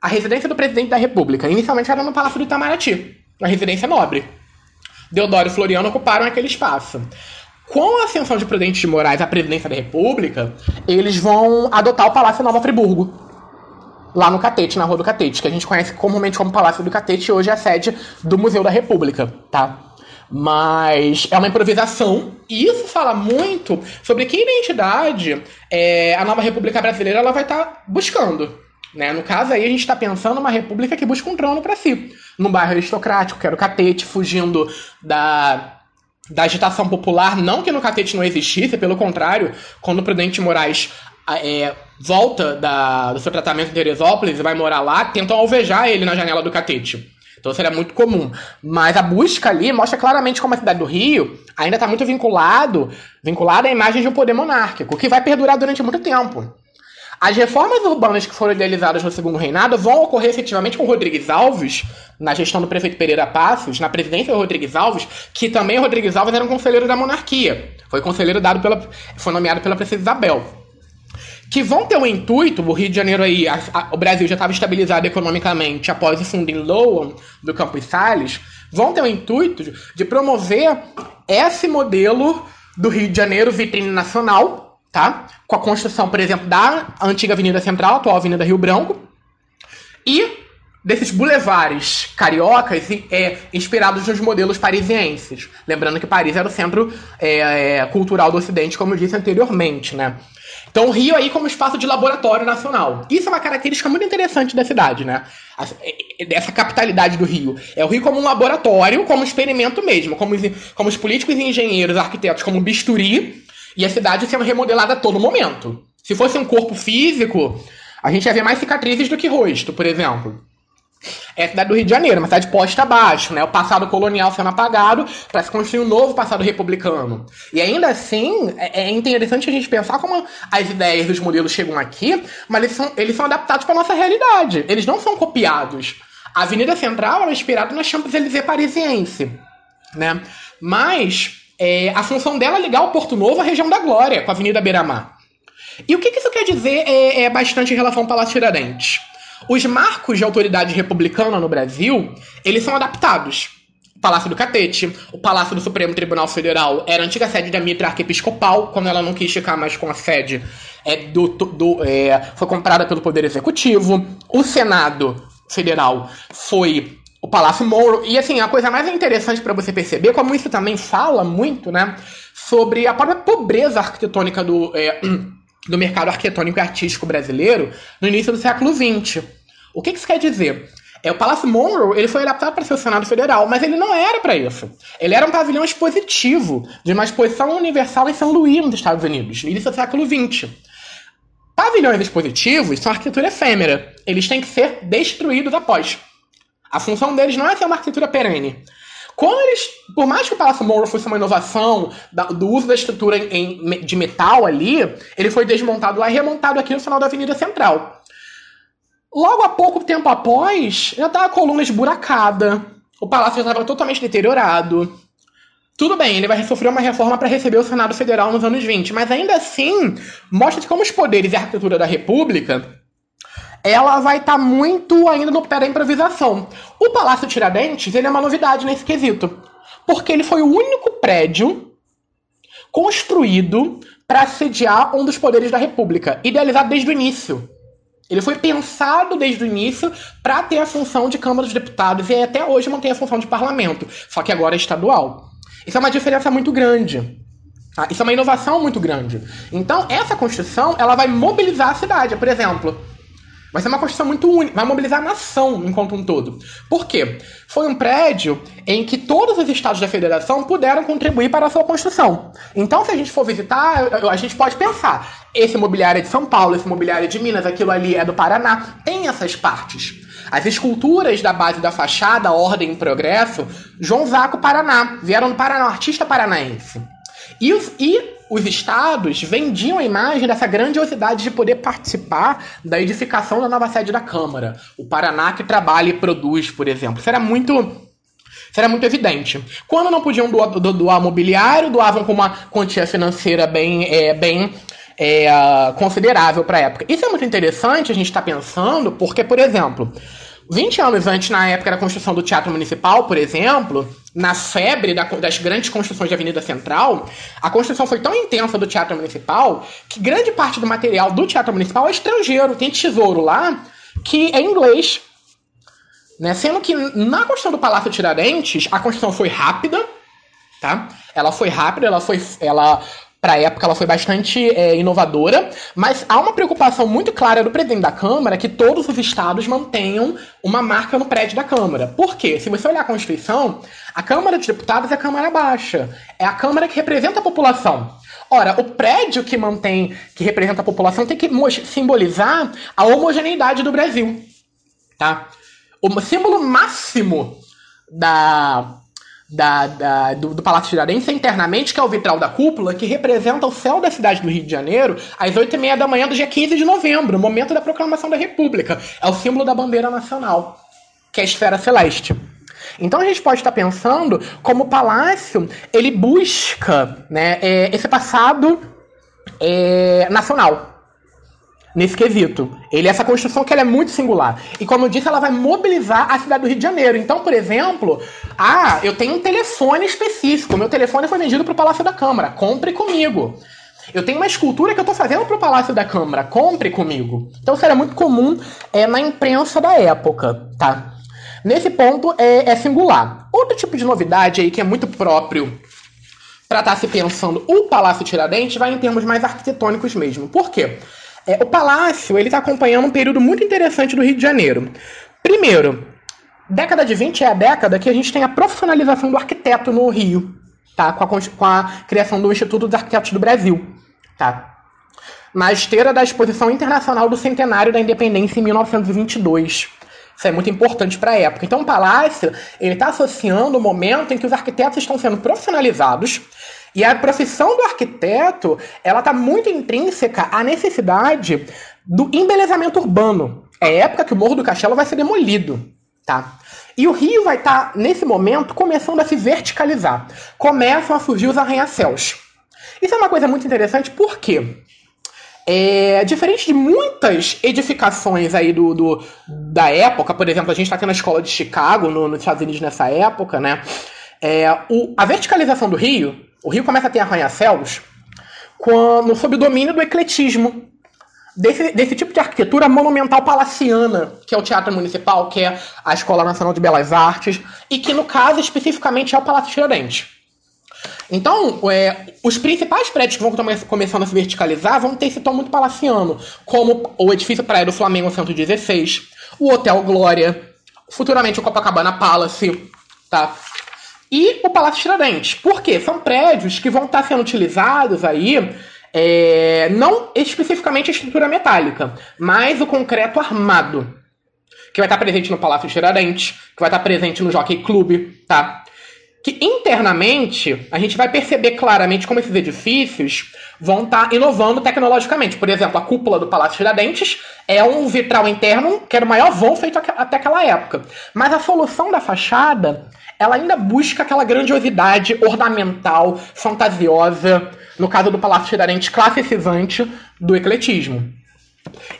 A residência do presidente da República inicialmente era no Palácio do Itamaraty, uma residência nobre. Deodoro e Floriano ocuparam aquele espaço. Com a ascensão de Prudente de Moraes à presidência da República, eles vão adotar o Palácio Nova Friburgo, lá no Catete, na Rua do Catete, que a gente conhece comumente como Palácio do Catete, e hoje é a sede do Museu da República, tá? Mas é uma improvisação, e isso fala muito sobre que identidade é, a nova República Brasileira ela vai estar tá buscando. Né? No caso aí, a gente está pensando uma república que busca um trono para si. Num bairro aristocrático, que era o Catete, fugindo da, da agitação popular. Não que no Catete não existisse, pelo contrário, quando o Prudente Moraes é, volta da, do seu tratamento em Teresópolis e vai morar lá, tentam alvejar ele na janela do Catete. Então seria muito comum. Mas a busca ali mostra claramente como a cidade do Rio ainda está muito vinculado, vinculada à imagem de um poder monárquico, que vai perdurar durante muito tempo. As reformas urbanas que foram idealizadas no segundo reinado vão ocorrer efetivamente com Rodrigues Alves, na gestão do prefeito Pereira Passos, na presidência do Rodrigues Alves, que também Rodrigues Alves era um conselheiro da monarquia. Foi conselheiro dado pela. foi nomeado pela princesa Isabel que vão ter o intuito, o Rio de Janeiro aí, a, a, o Brasil já estava estabilizado economicamente após o fundo em do Campos Salles, vão ter o intuito de, de promover esse modelo do Rio de Janeiro vitrine nacional, tá? Com a construção, por exemplo, da antiga Avenida Central, atual Avenida Rio Branco, e desses bulevares cariocas é, inspirados nos modelos parisienses. Lembrando que Paris era o centro é, é, cultural do Ocidente, como eu disse anteriormente, né? Então, o Rio aí como espaço de laboratório nacional. Isso é uma característica muito interessante da cidade, né? Dessa capitalidade do Rio. É o Rio como um laboratório, como experimento mesmo. Como os, como os políticos e engenheiros, arquitetos, como bisturi. E a cidade sendo remodelada a todo momento. Se fosse um corpo físico, a gente ia ver mais cicatrizes do que rosto, por exemplo é a cidade do Rio de Janeiro, uma cidade posta abaixo, né? O passado colonial sendo apagado para se construir um novo passado republicano. E ainda assim, é, é interessante a gente pensar como as ideias dos modelos chegam aqui, mas eles são, eles são adaptados para nossa realidade. Eles não são copiados. A Avenida Central é inspirada na Champs-Élysées parisiense, né? Mas é, a função dela é ligar o Porto Novo à região da Glória, com a Avenida Beira-Mar. E o que, que isso quer dizer é, é bastante em relação ao Palácio Tiradentes? Os marcos de autoridade republicana no Brasil, eles são adaptados. O Palácio do Catete, o Palácio do Supremo Tribunal Federal era a antiga sede da Mitra Arquiepiscopal, quando ela não quis ficar mais com a sede, é, do, do é, foi comprada pelo Poder Executivo. O Senado Federal foi o Palácio Moro. E assim, a coisa mais interessante para você perceber, como isso também fala muito, né, sobre a própria pobreza arquitetônica do. É, do mercado arquitetônico e artístico brasileiro no início do século XX. O que, que isso quer dizer? É, o Palácio Monroe ele foi adaptado para ser o Senado Federal, mas ele não era para isso. Ele era um pavilhão expositivo de uma exposição universal em São Luís, nos Estados Unidos, no início do século XX. Pavilhões expositivos são arquitetura efêmera. Eles têm que ser destruídos após. A função deles não é ser uma arquitetura perene. Quando eles, por mais que o Palácio Monroe fosse uma inovação da, do uso da estrutura em, de metal ali, ele foi desmontado lá e remontado aqui no final da Avenida Central. Logo a pouco tempo após, já estava a coluna esburacada, o palácio já estava totalmente deteriorado. Tudo bem, ele vai sofrer uma reforma para receber o Senado Federal nos anos 20, mas ainda assim mostra como os poderes e a arquitetura da República ela vai estar tá muito ainda no pé da improvisação. O Palácio Tiradentes ele é uma novidade nesse quesito, porque ele foi o único prédio construído para sediar um dos poderes da República, idealizado desde o início. Ele foi pensado desde o início para ter a função de Câmara dos Deputados e até hoje mantém a função de parlamento, só que agora é estadual. Isso é uma diferença muito grande. Tá? Isso é uma inovação muito grande. Então, essa construção ela vai mobilizar a cidade. Por exemplo, Vai ser uma construção muito única, vai mobilizar a nação enquanto um todo. Por quê? Foi um prédio em que todos os estados da federação puderam contribuir para a sua construção. Então, se a gente for visitar, a gente pode pensar: esse mobiliário é de São Paulo, esse mobiliário é de Minas, aquilo ali é do Paraná. Tem essas partes. As esculturas da base da fachada, Ordem e Progresso, João Zaco Paraná, vieram do Paraná, artista paranaense. E, e os estados vendiam a imagem dessa grandiosidade de poder participar da edificação da nova sede da Câmara. O Paraná que trabalha e produz, por exemplo. Isso era muito isso era muito evidente. Quando não podiam doar, doar mobiliário, doavam com uma quantia financeira bem, é, bem é, considerável para a época. Isso é muito interessante a gente estar tá pensando, porque, por exemplo, 20 anos antes, na época da construção do Teatro Municipal, por exemplo, na febre das grandes construções da Avenida Central, a construção foi tão intensa do Teatro Municipal que grande parte do material do Teatro Municipal é estrangeiro. Tem tesouro lá que é inglês. Né? Sendo que na construção do Palácio Tiradentes, a construção foi rápida, tá? Ela foi rápida, ela foi. Ela para a época ela foi bastante é, inovadora, mas há uma preocupação muito clara do presidente da Câmara que todos os estados mantenham uma marca no prédio da Câmara. Por quê? Se você olhar a Constituição, a Câmara dos Deputados é a Câmara Baixa, é a Câmara que representa a população. Ora, o prédio que mantém, que representa a população, tem que simbolizar a homogeneidade do Brasil, tá? O símbolo máximo da da, da, do, do, Palácio Tiradentes internamente, que é o vitral da cúpula, que representa o céu da cidade do Rio de Janeiro, às 8 e meia da manhã do dia 15 de novembro, momento da proclamação da República. É o símbolo da bandeira nacional, que é a esfera celeste. Então a gente pode estar pensando como o palácio ele busca né, é, esse passado é, nacional nesse quesito. Ele essa construção que ela é muito singular. E como eu disse, ela vai mobilizar a cidade do Rio de Janeiro. Então, por exemplo, ah, eu tenho um telefone específico. Meu telefone foi vendido para o Palácio da Câmara. Compre comigo. Eu tenho uma escultura que eu estou fazendo para o Palácio da Câmara. Compre comigo. Então, isso era muito comum é, na imprensa da época, tá? Nesse ponto é, é singular. Outro tipo de novidade aí que é muito próprio para estar tá se pensando o Palácio Tiradentes vai em termos mais arquitetônicos mesmo. Por quê? É, o Palácio ele está acompanhando um período muito interessante do Rio de Janeiro. Primeiro, década de 20 é a década que a gente tem a profissionalização do arquiteto no Rio, tá? com, a, com a criação do Instituto dos Arquitetos do Brasil. Tá? Na esteira da Exposição Internacional do Centenário da Independência em 1922. Isso é muito importante para a época. Então, o Palácio ele está associando o momento em que os arquitetos estão sendo profissionalizados e a profissão do arquiteto, ela está muito intrínseca à necessidade do embelezamento urbano. É a época que o Morro do Castelo vai ser demolido, tá? E o Rio vai estar, tá, nesse momento, começando a se verticalizar. Começam a surgir os arranha-céus. Isso é uma coisa muito interessante porque é, diferente de muitas edificações aí do, do da época, por exemplo, a gente está tendo a escola de Chicago no, nos Estados Unidos nessa época, né? É, o, a verticalização do Rio o Rio começa a ter arranha-céus quando, sob o domínio do ecletismo. Desse, desse tipo de arquitetura monumental palaciana, que é o Teatro Municipal, que é a Escola Nacional de Belas Artes, e que, no caso, especificamente é o Palácio Tiradentes. Então, é, os principais prédios que vão começando a se verticalizar vão ter esse tom muito palaciano, como o edifício Praia do Flamengo 116, o Hotel Glória, futuramente o Copacabana Palace, tá? E o Palácio Tiradentes. Por quê? São prédios que vão estar sendo utilizados aí, é, não especificamente a estrutura metálica, mas o concreto armado. Que vai estar presente no Palácio Tiradentes, que vai estar presente no Jockey Club, tá? Que internamente a gente vai perceber claramente como esses edifícios vão estar tá inovando tecnologicamente. Por exemplo, a cúpula do Palácio Tiradentes é um vitral interno que era o maior voo feito até aquela época. Mas a solução da fachada, ela ainda busca aquela grandiosidade ornamental, fantasiosa, no caso do Palácio Tiradentes, classicizante do ecletismo.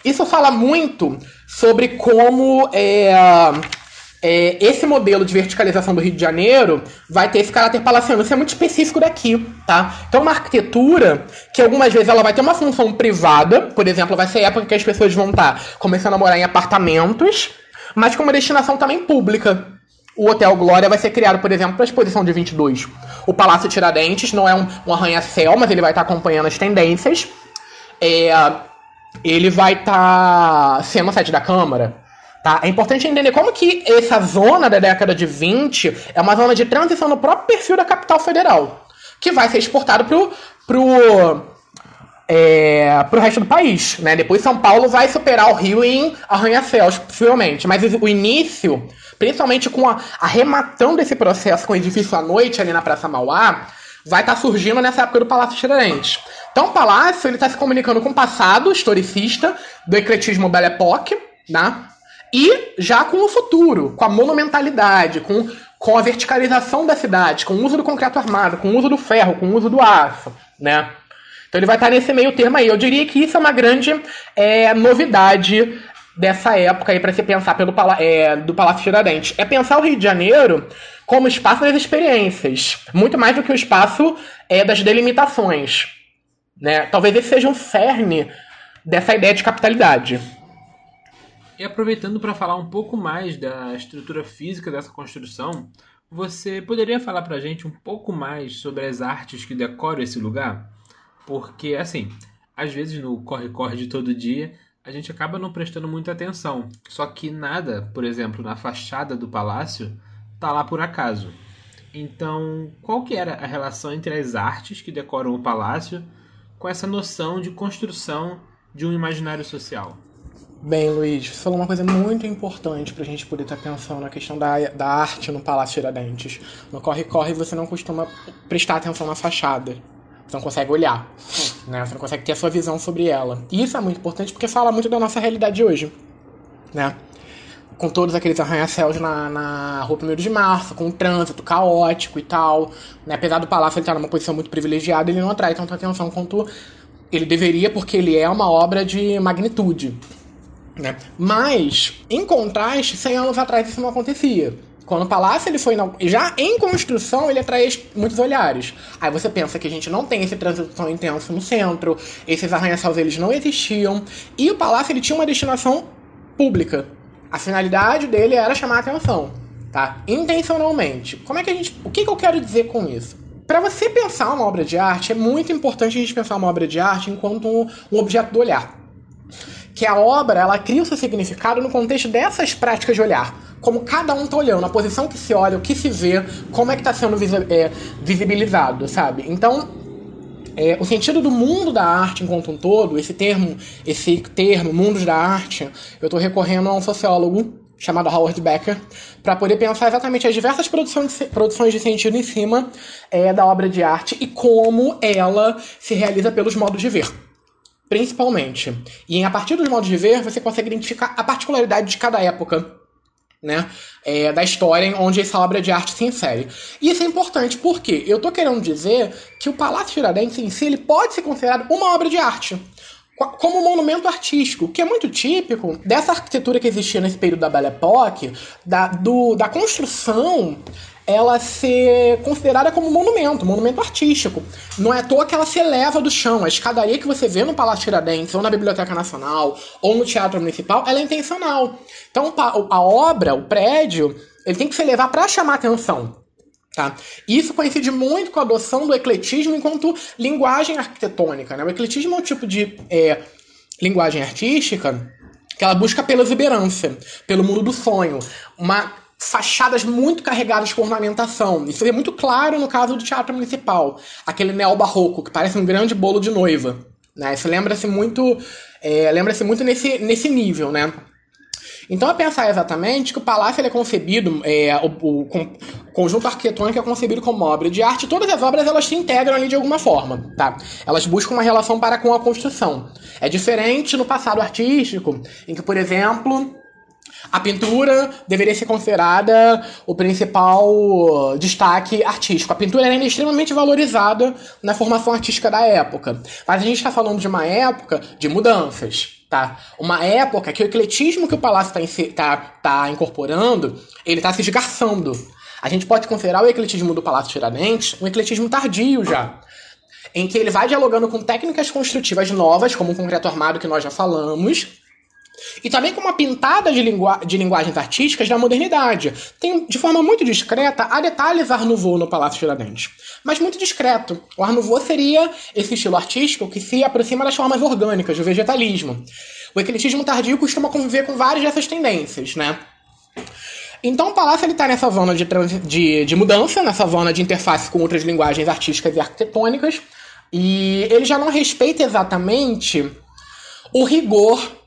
Isso fala muito sobre como é, é, esse modelo de verticalização do Rio de Janeiro vai ter esse caráter palaciano. Isso é muito específico daqui, tá? Então, uma arquitetura que algumas vezes ela vai ter uma função privada, por exemplo, vai ser a época que as pessoas vão estar começando a morar em apartamentos, mas com uma destinação também pública. O Hotel Glória vai ser criado, por exemplo, para a exposição de 22. O Palácio Tiradentes não é um, um arranha-céu, mas ele vai estar acompanhando as tendências. É, ele vai estar sendo sede da Câmara. Tá? É importante entender como que essa zona da década de 20 é uma zona de transição no próprio perfil da capital federal, que vai ser exportado pro, pro, é, pro resto do país. Né? Depois São Paulo vai superar o Rio em arranha-céus, possivelmente. Mas o início, principalmente com a arrematando esse processo com o edifício à noite ali na Praça Mauá, vai estar tá surgindo nessa época do Palácio Tiradentes. Então o Palácio ele está se comunicando com o passado historicista do ecletismo Belle Époque, né? E já com o futuro, com a monumentalidade, com, com a verticalização da cidade, com o uso do concreto armado, com o uso do ferro, com o uso do aço, né? Então ele vai estar nesse meio termo aí. Eu diria que isso é uma grande é, novidade dessa época aí para se pensar pelo é, do Palácio Tiradentes. É pensar o Rio de Janeiro como espaço das experiências, muito mais do que o espaço é, das delimitações. Né? Talvez esse seja um cerne dessa ideia de capitalidade. E aproveitando para falar um pouco mais da estrutura física dessa construção, você poderia falar para a gente um pouco mais sobre as artes que decoram esse lugar? Porque, assim, às vezes no corre-corre de todo dia, a gente acaba não prestando muita atenção. Só que nada, por exemplo, na fachada do palácio, tá lá por acaso. Então, qual que era a relação entre as artes que decoram o palácio com essa noção de construção de um imaginário social? Bem, Luiz, você falou uma coisa muito importante para a gente poder estar tá pensando na questão da, da arte no Palácio Tiradentes. No corre-corre você não costuma prestar atenção na fachada. Você não consegue olhar, né? Você não consegue ter a sua visão sobre ela. E isso é muito importante porque fala muito da nossa realidade de hoje, né? Com todos aqueles arranha-céus na, na Rua 1 de Março, com o trânsito caótico e tal. Né? Apesar do palácio ele estar numa posição muito privilegiada, ele não atrai tanta atenção quanto ele deveria, porque ele é uma obra de magnitude. Né? Mas, em contraste, 100 anos atrás isso não acontecia. Quando o palácio ele foi já em construção, ele atraía muitos olhares. Aí você pensa que a gente não tem esse trânsito tão intenso no centro, esses arranha-céus eles não existiam, e o palácio ele tinha uma destinação pública. A finalidade dele era chamar a atenção, tá? Intencionalmente. Como é que a gente, o que, que eu quero dizer com isso? Para você pensar uma obra de arte, é muito importante a gente pensar uma obra de arte enquanto um, um objeto do olhar que a obra ela cria o seu significado no contexto dessas práticas de olhar. Como cada um está olhando, a posição que se olha, o que se vê, como é que está sendo é, visibilizado, sabe? Então, é, o sentido do mundo da arte enquanto um todo, esse termo, esse termo, mundos da arte, eu estou recorrendo a um sociólogo chamado Howard Becker, para poder pensar exatamente as diversas produções de, produções de sentido em cima é, da obra de arte e como ela se realiza pelos modos de ver principalmente. E a partir dos modos de ver, você consegue identificar a particularidade de cada época. Né, é, da história onde essa obra de arte se insere. E isso é importante porque eu estou querendo dizer que o Palácio Tiradentes em si ele pode ser considerado uma obra de arte como um monumento artístico, que é muito típico dessa arquitetura que existia nesse período da Belle Époque, da, do, da construção ela ser considerada como monumento, monumento artístico. Não é à toa que ela se eleva do chão. A escadaria que você vê no Palácio Tiradentes, ou na Biblioteca Nacional, ou no Teatro Municipal, ela é intencional. Então a obra, o prédio, ele tem que se elevar para chamar atenção. Tá? Isso coincide muito com a adoção do ecletismo enquanto linguagem arquitetônica. Né? O ecletismo é um tipo de é, linguagem artística que ela busca pela exuberância, pelo mundo do sonho. Uma fachadas muito carregadas com ornamentação. Isso é muito claro no caso do Teatro Municipal. Aquele neo-barroco, que parece um grande bolo de noiva. Né? Isso lembra-se muito, é, lembra-se muito nesse, nesse nível, né? Então é pensar exatamente que o palácio é concebido, é, o, o, o, conjunto arquitetônico é concebido como obra de arte. Todas as obras elas se integram ali de alguma forma, tá? Elas buscam uma relação para com a construção. É diferente no passado artístico, em que, por exemplo, a pintura deveria ser considerada o principal destaque artístico. A pintura era extremamente valorizada na formação artística da época. Mas a gente está falando de uma época de mudanças. Tá? Uma época que o ecletismo que o palácio está tá, tá incorporando, ele está se esgarçando. A gente pode considerar o ecletismo do Palácio Tiradentes um ecletismo tardio já em que ele vai dialogando com técnicas construtivas novas, como o concreto armado que nós já falamos, e também com uma pintada de, lingu de linguagens artísticas da modernidade. Tem, de forma muito discreta, há detalhes Art no Palácio Tiradentes. Mas muito discreto. O Art seria esse estilo artístico que se aproxima das formas orgânicas, do vegetalismo. O ecletismo tardio costuma conviver com várias dessas tendências, né? Então o Palácio está nessa zona de, de, de mudança, nessa zona de interface com outras linguagens artísticas e arquitetônicas, e ele já não respeita exatamente o rigor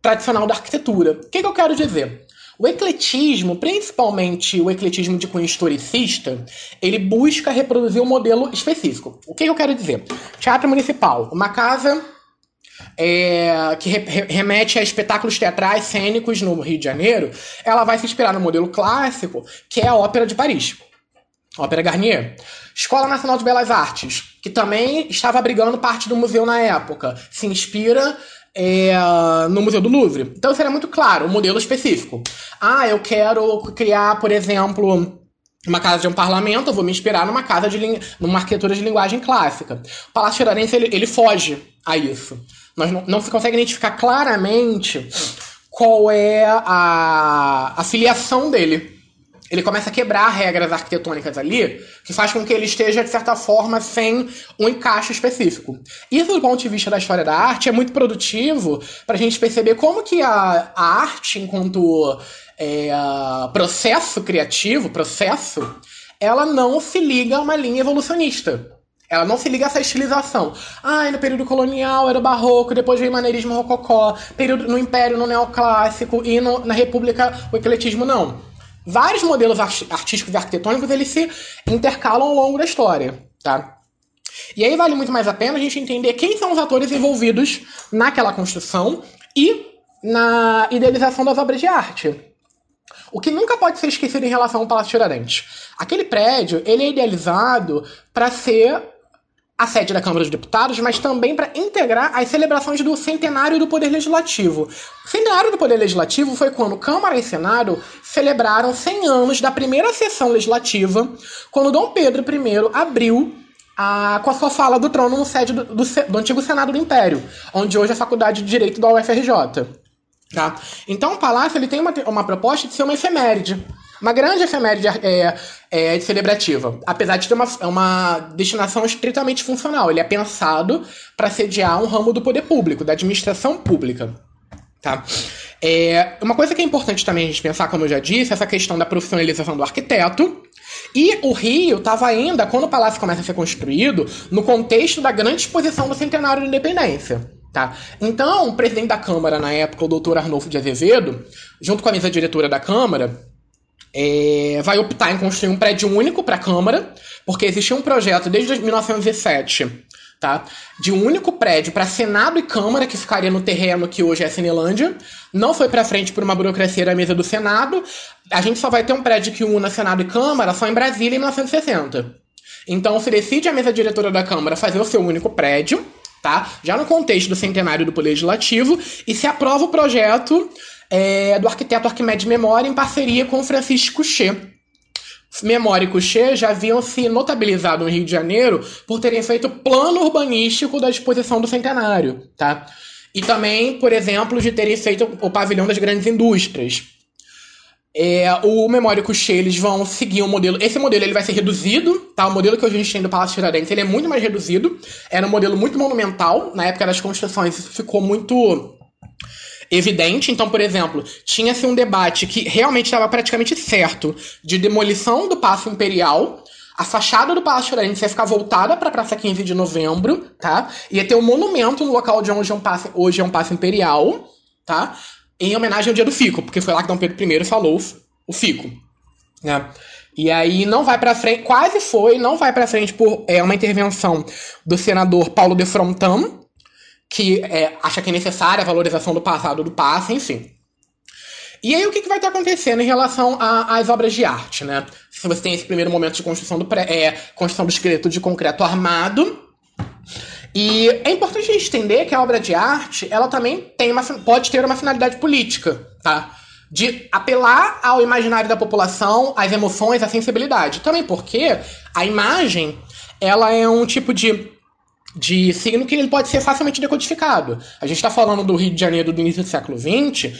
tradicional da arquitetura. O que, que eu quero dizer? O ecletismo, principalmente o ecletismo de cunho historicista, ele busca reproduzir um modelo específico. O que, eu quero dizer? Teatro Municipal, uma casa é, que re remete a espetáculos teatrais cênicos no Rio de Janeiro, ela vai se inspirar no modelo clássico, que é a Ópera de Paris. Ópera Garnier. Escola Nacional de Belas Artes, que também estava abrigando parte do museu na época, se inspira é, no Museu do Louvre. Então seria muito claro, um modelo específico. Ah, eu quero criar, por exemplo, uma casa de um parlamento, eu vou me inspirar numa casa de numa arquitetura de linguagem clássica. O Palácio Tiradentes ele, ele foge a isso. Nós não, não se consegue identificar claramente qual é a, a filiação dele ele começa a quebrar regras arquitetônicas ali, que faz com que ele esteja, de certa forma, sem um encaixe específico. Isso, do ponto de vista da história da arte, é muito produtivo para a gente perceber como que a, a arte, enquanto é, processo criativo, processo, ela não se liga a uma linha evolucionista. Ela não se liga a essa estilização. Ah, no período colonial era barroco, depois veio o maneirismo rococó, período no império, no neoclássico e no, na república o ecletismo, não vários modelos artísticos e arquitetônicos eles se intercalam ao longo da história, tá? E aí vale muito mais a pena a gente entender quem são os atores envolvidos naquela construção e na idealização das obras de arte. O que nunca pode ser esquecido em relação ao Palácio Tiradentes. Aquele prédio, ele é idealizado para ser a sede da Câmara dos Deputados, mas também para integrar as celebrações do centenário do Poder Legislativo. O centenário do Poder Legislativo foi quando Câmara e Senado celebraram 100 anos da primeira sessão legislativa, quando Dom Pedro I abriu a, com a sua fala do trono no sede do, do, do antigo Senado do Império, onde hoje é a Faculdade de Direito da UFRJ. Tá? Então o Palácio ele tem uma, uma proposta de ser uma efeméride. Uma grande efeméride é, é, celebrativa, apesar de ter uma, uma destinação estritamente funcional. Ele é pensado para sediar um ramo do poder público, da administração pública. Tá? É, uma coisa que é importante também a gente pensar, como eu já disse, é essa questão da profissionalização do arquiteto. E o Rio estava ainda, quando o palácio começa a ser construído, no contexto da grande exposição do centenário da independência. Tá? Então, o presidente da Câmara, na época, o doutor Arnolfo de Azevedo, junto com a mesa diretora da Câmara, é, vai optar em construir um prédio único para a Câmara, porque existia um projeto desde 1907 tá? de um único prédio para Senado e Câmara, que ficaria no terreno que hoje é a Cinelândia. Não foi para frente por uma burocracia da mesa do Senado. A gente só vai ter um prédio que una Senado e Câmara só em Brasília em 1960. Então se decide a mesa diretora da Câmara fazer o seu único prédio, tá? Já no contexto do centenário do Poder Legislativo, e se aprova o projeto é, do arquiteto Arquimedes Memória em parceria com Francisco Couchet. Memória e Couchet já haviam se notabilizado no Rio de Janeiro por terem feito plano urbanístico da exposição do centenário, tá? E também, por exemplo, de terem feito o pavilhão das grandes indústrias. É, o Memória Couchet, eles vão seguir um modelo. Esse modelo ele vai ser reduzido, tá? O modelo que a gente tem do Palácio Tiradentes ele é muito mais reduzido. Era um modelo muito monumental. Na época das construções, isso ficou muito evidente. Então, por exemplo, tinha-se um debate que realmente estava praticamente certo de demolição do Paço Imperial. A fachada do Palácio Tiradentes ia ficar voltada para a Praça 15 de Novembro, tá? Ia ter um monumento no local de onde é um passo, hoje é um Paço Imperial, tá? em homenagem ao dia do Fico, porque foi lá que Dom Pedro I falou o Fico. Né? E aí não vai para frente, quase foi, não vai para frente por é, uma intervenção do senador Paulo de Frontam, que é, acha que é necessária a valorização do passado do passe, enfim. E aí o que, que vai estar acontecendo em relação às obras de arte, né? Se você tem esse primeiro momento de construção do, pré, é, construção do esqueleto de concreto armado, e é importante a gente entender que a obra de arte, ela também tem uma, pode ter uma finalidade política, tá? De apelar ao imaginário da população, às emoções, à sensibilidade. Também porque a imagem, ela é um tipo de, de signo que ele pode ser facilmente decodificado. A gente está falando do Rio de Janeiro do início do século XX,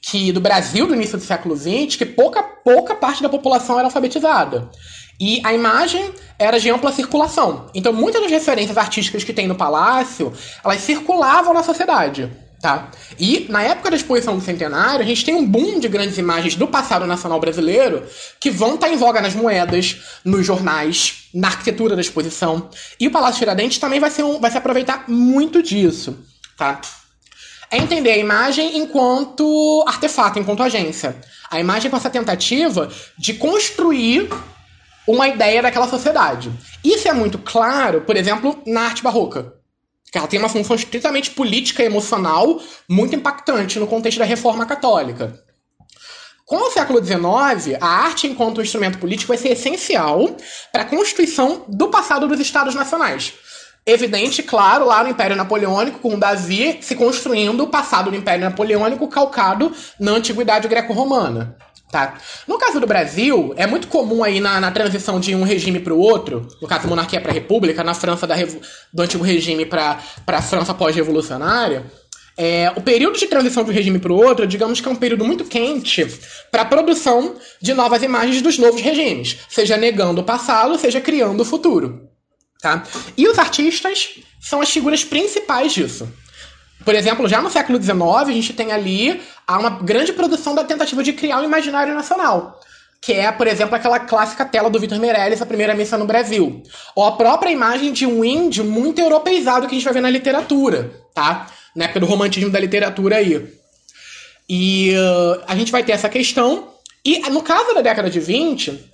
que do Brasil do início do século XX, que pouca, pouca parte da população era alfabetizada. E a imagem era de ampla circulação. Então, muitas das referências artísticas que tem no palácio, elas circulavam na sociedade. Tá? E na época da exposição do centenário, a gente tem um boom de grandes imagens do passado nacional brasileiro que vão estar em voga nas moedas, nos jornais, na arquitetura da exposição. E o Palácio Tiradentes também vai, ser um, vai se aproveitar muito disso. Tá? É entender a imagem enquanto artefato, enquanto agência. A imagem com essa tentativa de construir uma ideia daquela sociedade. Isso é muito claro, por exemplo, na arte barroca. Ela tem uma função estritamente política e emocional muito impactante no contexto da reforma católica. Com o século XIX, a arte enquanto instrumento político vai ser essencial para a constituição do passado dos estados nacionais. Evidente, claro, lá no Império Napoleônico, com Davi se construindo o passado do Império Napoleônico calcado na Antiguidade Greco-Romana. Tá? No caso do Brasil, é muito comum aí na, na transição de um regime para o outro, no caso monarquia para república, na França da, do antigo regime para a França pós-revolucionária, é, o período de transição de um regime para o outro, digamos que é um período muito quente para a produção de novas imagens dos novos regimes, seja negando o passado, seja criando o futuro. Tá? E os artistas são as figuras principais disso. Por exemplo, já no século XIX, a gente tem ali uma grande produção da tentativa de criar um imaginário nacional. Que é, por exemplo, aquela clássica tela do Vitor Meirelles, a primeira missa no Brasil. Ou a própria imagem de um índio muito europeizado que a gente vai ver na literatura, tá? Na época do romantismo da literatura aí. E uh, a gente vai ter essa questão. E no caso da década de 20,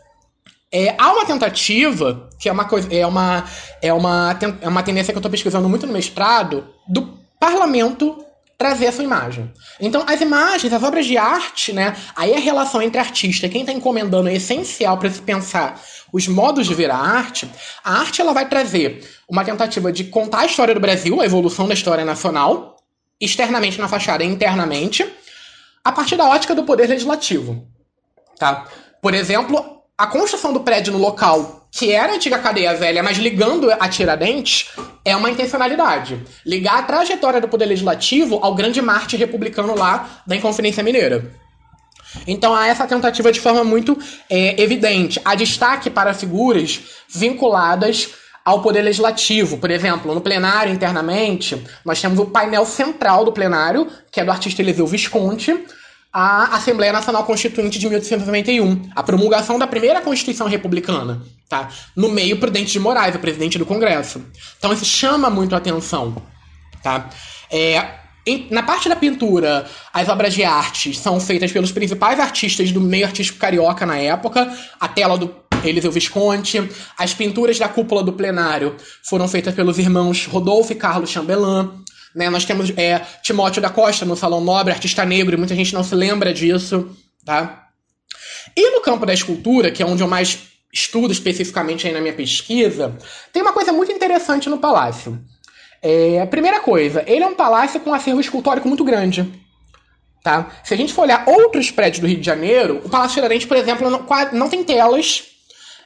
é, há uma tentativa, que é uma coisa. É uma, é uma, é uma tendência que eu estou pesquisando muito no mestrado, do parlamento trazer essa imagem. Então, as imagens, as obras de arte, né? Aí a relação entre artista e quem está encomendando é essencial para se pensar os modos de ver a arte. A arte ela vai trazer uma tentativa de contar a história do Brasil, a evolução da história nacional, externamente na fachada e internamente, a partir da ótica do poder legislativo. Tá? Por exemplo, a construção do prédio no local que era a antiga cadeia velha, mas ligando a Tiradentes, é uma intencionalidade. Ligar a trajetória do poder legislativo ao grande Marte republicano lá da Inconfidência Mineira. Então há essa tentativa de forma muito é, evidente. Há destaque para figuras vinculadas ao poder legislativo. Por exemplo, no plenário internamente, nós temos o painel central do plenário, que é do artista Eliseu Visconti, a Assembleia Nacional Constituinte de 1891, a promulgação da primeira Constituição Republicana, tá? No meio Prudente de Moraes, o presidente do Congresso. Então isso chama muito a atenção, tá? É, em, na parte da pintura, as obras de arte são feitas pelos principais artistas do meio artístico carioca na época, a tela do Eliseu Visconti, as pinturas da cúpula do plenário foram feitas pelos irmãos Rodolfo e Carlos Chambellan, né? Nós temos é, Timóteo da Costa no Salão Nobre, artista negro, e muita gente não se lembra disso. Tá? E no campo da escultura, que é onde eu mais estudo especificamente aí na minha pesquisa, tem uma coisa muito interessante no palácio. É, primeira coisa, ele é um palácio com um acervo escultórico muito grande. Tá? Se a gente for olhar outros prédios do Rio de Janeiro, o Palácio Tiradentes, por exemplo, não, não tem telas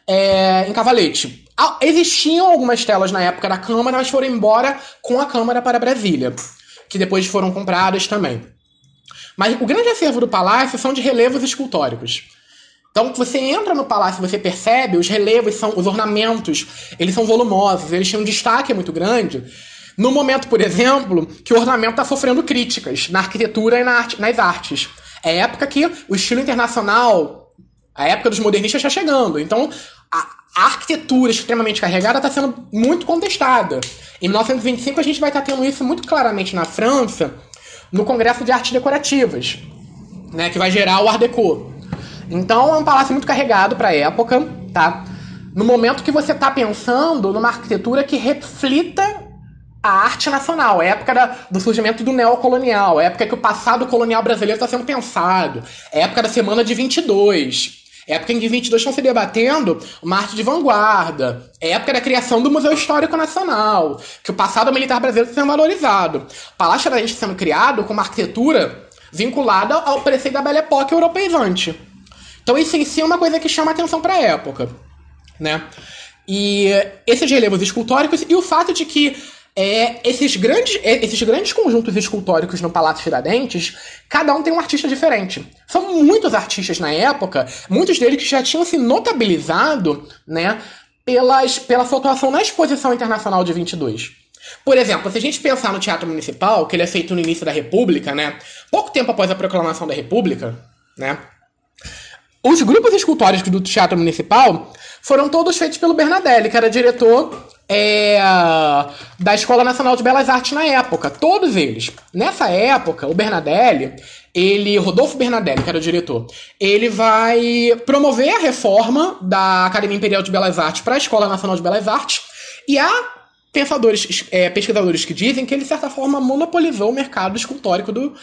é, em cavalete. Ah, existiam algumas telas na época da Câmara, mas foram embora com a Câmara para Brasília, que depois foram compradas também. Mas o grande acervo do palácio são de relevos escultóricos. Então, você entra no palácio, você percebe, os relevos são, os ornamentos, eles são volumosos, eles têm um destaque muito grande. No momento, por exemplo, que o ornamento está sofrendo críticas na arquitetura e na arte, nas artes. É época que o estilo internacional, a época dos modernistas está chegando. Então, a, arquitetura extremamente carregada está sendo muito contestada. Em 1925 a gente vai estar tá tendo isso muito claramente na França, no Congresso de Artes Decorativas, né, que vai gerar o Art Deco. Então é um palácio muito carregado para a época, tá? No momento que você está pensando numa arquitetura que reflita a arte nacional, a época da, do surgimento do neocolonial, a época que o passado colonial brasileiro está sendo pensado, a época da semana de 22, é a época em que 22 estão se debatendo uma arte de vanguarda, época da criação do Museu Histórico Nacional, que o passado militar brasileiro está sendo valorizado. O Palácio da gente sendo criado com uma arquitetura vinculada ao preceito da Belle Époque europeizante. Então isso em si é uma coisa que chama atenção para a época, né? E esses relevos escultóricos e o fato de que é, esses, grandes, é, esses grandes conjuntos escultóricos no Palácio Tiradentes, cada um tem um artista diferente. São muitos artistas na época, muitos deles que já tinham se notabilizado né, pelas, pela sua atuação na Exposição Internacional de 22. Por exemplo, se a gente pensar no Teatro Municipal, que ele é feito no início da República, né, pouco tempo após a proclamação da República, né, os grupos escultóricos do Teatro Municipal foram todos feitos pelo Bernadelli, que era diretor é, da Escola Nacional de Belas Artes na época. Todos eles. Nessa época, o Bernadelli, ele, Rodolfo Bernadelli, que era o diretor, ele vai promover a reforma da Academia Imperial de Belas Artes para a Escola Nacional de Belas Artes. E há pensadores, é, pesquisadores que dizem que ele, de certa forma, monopolizou o mercado escultórico do,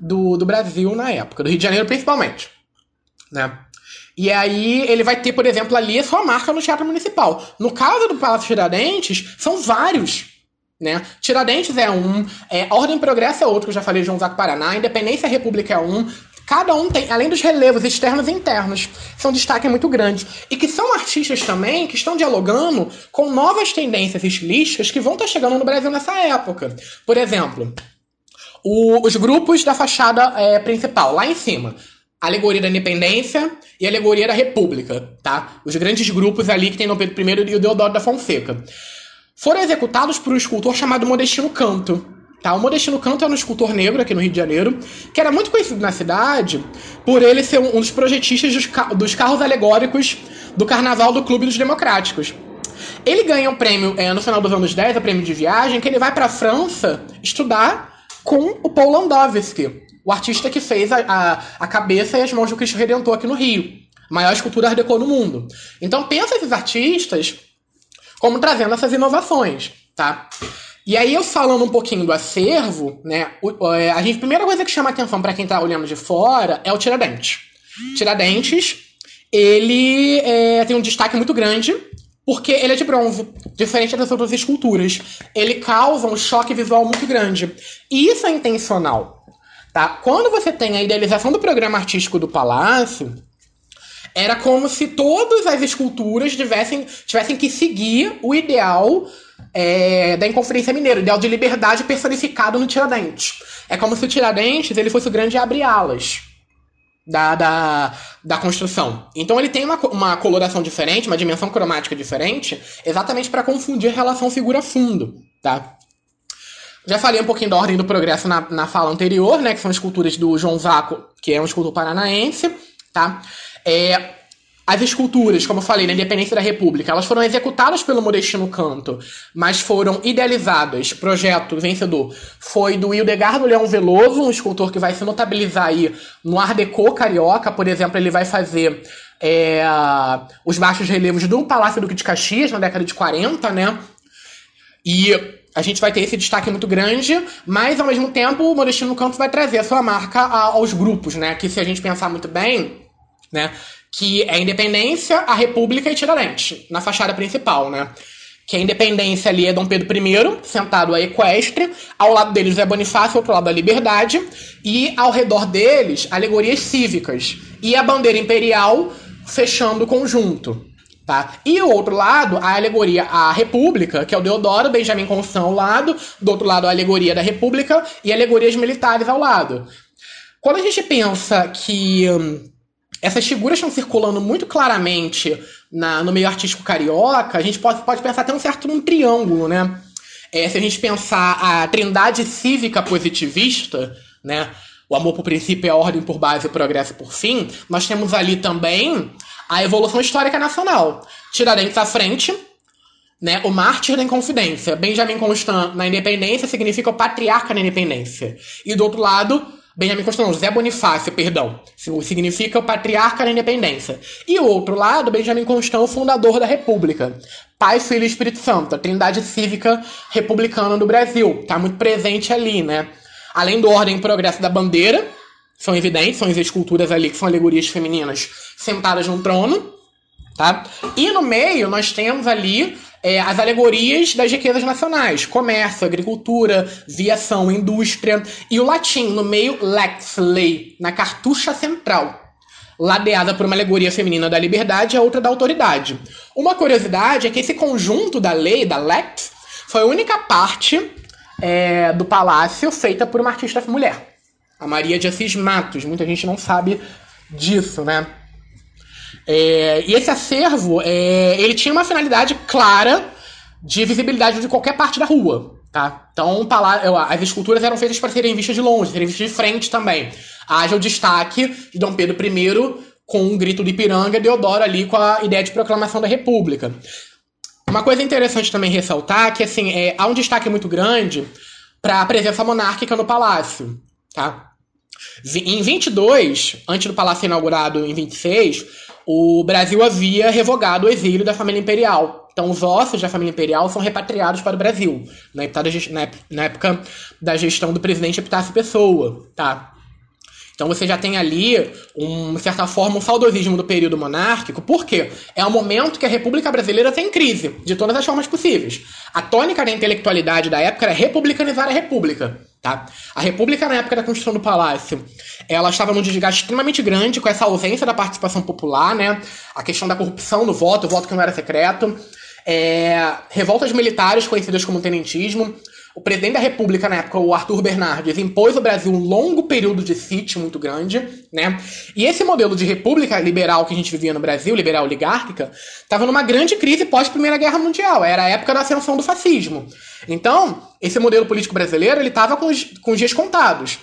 do, do Brasil na época, do Rio de Janeiro principalmente. Né? E aí ele vai ter, por exemplo, ali a sua marca no Teatro Municipal. No caso do Palácio Tiradentes, são vários. Né? Tiradentes é um, é, Ordem Progresso é outro, que eu já falei de João Zaco Paraná, Independência e República é um. Cada um tem, além dos relevos externos e internos, são um destaque muito grande. E que são artistas também que estão dialogando com novas tendências estilísticas que vão estar chegando no Brasil nessa época. Por exemplo, o, os grupos da fachada é, principal, lá em cima alegoria da independência e alegoria da república, tá? Os grandes grupos ali que tem no Pedro I e o Deodoro da Fonseca. Foram executados por um escultor chamado Modestino Canto. Tá? O Modestino Canto era um escultor negro aqui no Rio de Janeiro, que era muito conhecido na cidade por ele ser um dos projetistas dos, dos carros alegóricos do Carnaval do Clube dos Democráticos. Ele ganha um prêmio é, no final dos anos 10, o prêmio de viagem, que ele vai para a França estudar com o Paul Landowski, o artista que fez a, a, a cabeça e as mãos do Cristo Redentor aqui no Rio. Maior escultura Art Deco no mundo. Então pensa esses artistas como trazendo essas inovações, tá? E aí eu falando um pouquinho do acervo, né? É, a, gente, a primeira coisa que chama atenção para quem tá olhando de fora é o Tiradentes. Tiradentes, ele é, tem um destaque muito grande porque ele é de bronze, diferente das outras esculturas. Ele causa um choque visual muito grande. E isso é intencional. Tá? Quando você tem a idealização do programa artístico do palácio, era como se todas as esculturas tivessem, tivessem que seguir o ideal é, da Inconferência Mineira, o ideal de liberdade personificado no Tiradentes. É como se o Tiradentes ele fosse o grande abre-alas da, da, da construção. Então ele tem uma, uma coloração diferente, uma dimensão cromática diferente, exatamente para confundir relação figura-fundo. Tá? Já falei um pouquinho da Ordem do Progresso na, na fala anterior, né? Que são esculturas do João Zaco, que é um escultor paranaense, tá? É, as esculturas, como eu falei, na Independência da República, elas foram executadas pelo Modestino Canto, mas foram idealizadas. Projeto vencedor foi do Hildegardo Leão Veloso, um escultor que vai se notabilizar aí no Art Deco carioca. Por exemplo, ele vai fazer é, os baixos relevos do Palácio Duque de Caxias na década de 40, né? E a gente vai ter esse destaque muito grande, mas ao mesmo tempo o Modestino Campos vai trazer a sua marca aos grupos, né? Que se a gente pensar muito bem, né? Que é a Independência, a República e Tiradentes, na fachada principal, né? Que a Independência ali é Dom Pedro I, sentado a equestre, ao lado deles é Bonifácio, ao outro lado a Liberdade, e ao redor deles, alegorias cívicas. E a bandeira imperial fechando o conjunto. Tá? E o outro lado, a alegoria à República, que é o Deodoro, Benjamin Constant ao lado, do outro lado a alegoria da República e alegorias militares ao lado. Quando a gente pensa que hum, essas figuras estão circulando muito claramente na, no meio artístico carioca, a gente pode, pode pensar até um certo um triângulo, né? É, se a gente pensar a trindade cívica positivista, né? O amor por princípio, a ordem por base o progresso por fim, nós temos ali também a evolução histórica nacional. Tiradentes à frente, né, o mártir da Inconfidência. Benjamin Constant na Independência significa o patriarca da Independência. E do outro lado, Benjamin Constant, José Bonifácio, perdão, significa o patriarca da Independência. E o outro lado, Benjamin Constant, o fundador da República. Pai, Filho e Espírito Santo, a trindade cívica republicana do Brasil. Tá muito presente ali, né? Além do Ordem e Progresso da Bandeira, são evidentes, são as esculturas ali que são alegorias femininas sentadas num trono, tá? E no meio nós temos ali é, as alegorias das riquezas nacionais: comércio, agricultura, viação, indústria. E o latim, no meio, lex, lei, na cartucha central. Ladeada por uma alegoria feminina da liberdade e a outra da autoridade. Uma curiosidade é que esse conjunto da lei, da lex, foi a única parte é, do palácio feita por uma artista mulher. A Maria de Assis Matos. Muita gente não sabe disso, né? É, e esse acervo, é, ele tinha uma finalidade clara de visibilidade de qualquer parte da rua, tá? Então, as esculturas eram feitas para serem vistas de longe, serem vistas de frente também. Haja o destaque de Dom Pedro I com um grito de Ipiranga e Deodoro ali com a ideia de proclamação da República. Uma coisa interessante também ressaltar que assim, é, há um destaque muito grande para a presença monárquica no palácio, tá? Em 22, antes do palácio ser inaugurado em 26, o Brasil havia revogado o exílio da família imperial. Então, os ossos da família imperial são repatriados para o Brasil, na época da gestão do presidente Epitácio Pessoa, tá? Então você já tem ali, um, de certa forma, um saudosismo do período monárquico, porque é um momento que a República Brasileira está em crise, de todas as formas possíveis. A tônica da intelectualidade da época era republicanizar a República. Tá? A República, na época da construção do Palácio, ela estava num desgaste extremamente grande com essa ausência da participação popular, né? A questão da corrupção do voto, o voto que não era secreto. É, revoltas militares conhecidas como tenentismo. O presidente da República, na época, o Arthur Bernardes, impôs ao Brasil um longo período de sítio muito grande, né? E esse modelo de república liberal que a gente vivia no Brasil, liberal oligárquica, estava numa grande crise pós-Primeira Guerra Mundial. Era a época da ascensão do fascismo. Então, esse modelo político brasileiro, ele estava com, os, com os dias contados.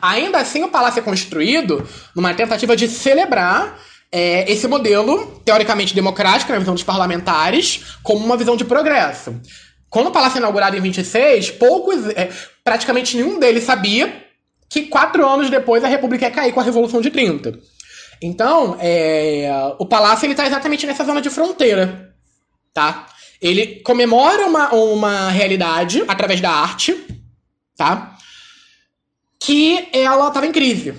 Ainda assim, o palácio é construído numa tentativa de celebrar é, esse modelo, teoricamente democrático, na visão dos parlamentares, como uma visão de progresso. Quando o palácio é inaugurado em 26, poucos, é, praticamente nenhum deles sabia que quatro anos depois a República ia cair com a Revolução de 30. Então, é, o palácio está exatamente nessa zona de fronteira, tá? Ele comemora uma, uma realidade através da arte, tá? Que ela estava em crise,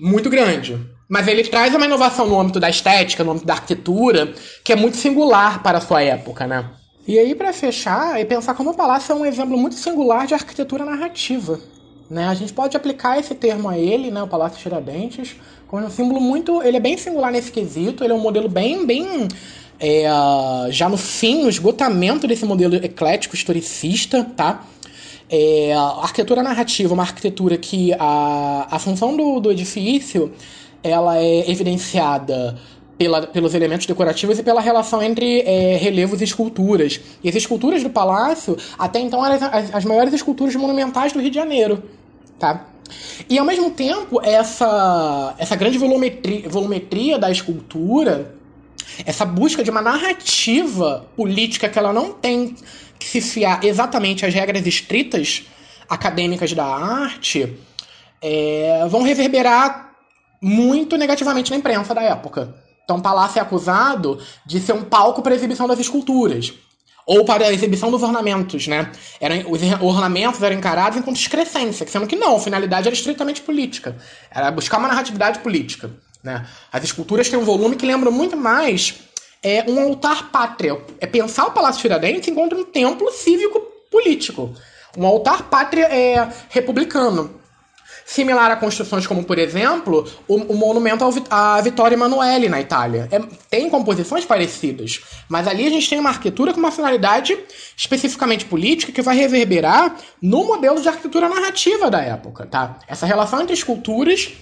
muito grande. Mas ele traz uma inovação no âmbito da estética, no âmbito da arquitetura, que é muito singular para a sua época, né? E aí, para fechar, é pensar como o palácio é um exemplo muito singular de arquitetura narrativa. Né? A gente pode aplicar esse termo a ele, né, o Palácio Tiradentes, como um símbolo muito. Ele é bem singular nesse quesito, ele é um modelo bem. bem é, já no fim, no esgotamento desse modelo eclético, historicista, tá? É, a arquitetura narrativa, uma arquitetura que a, a função do, do edifício ela é evidenciada pela, pelos elementos decorativos e pela relação entre é, relevos e esculturas. E as esculturas do palácio, até então, eram as, as maiores esculturas monumentais do Rio de Janeiro. Tá? E ao mesmo tempo, essa, essa grande volumetria, volumetria da escultura, essa busca de uma narrativa política que ela não tem que se fiar exatamente às regras estritas acadêmicas da arte, é, vão reverberar muito negativamente na imprensa da época. Então, o palácio é acusado de ser um palco para a exibição das esculturas. Ou para a exibição dos ornamentos, né? Eram, os ornamentos eram encarados enquanto excrescência, sendo que não, a finalidade era estritamente política. Era buscar uma narratividade política. Né? As esculturas têm um volume que lembra muito mais é, um altar pátria. É pensar o Palácio Tiradentes enquanto um templo cívico-político. Um altar pátria é, republicano similar a construções como, por exemplo, o, o monumento à Vittorio Emanuele na Itália. É, tem composições parecidas, mas ali a gente tem uma arquitetura com uma finalidade especificamente política que vai reverberar no modelo de arquitetura narrativa da época, tá? Essa relação entre esculturas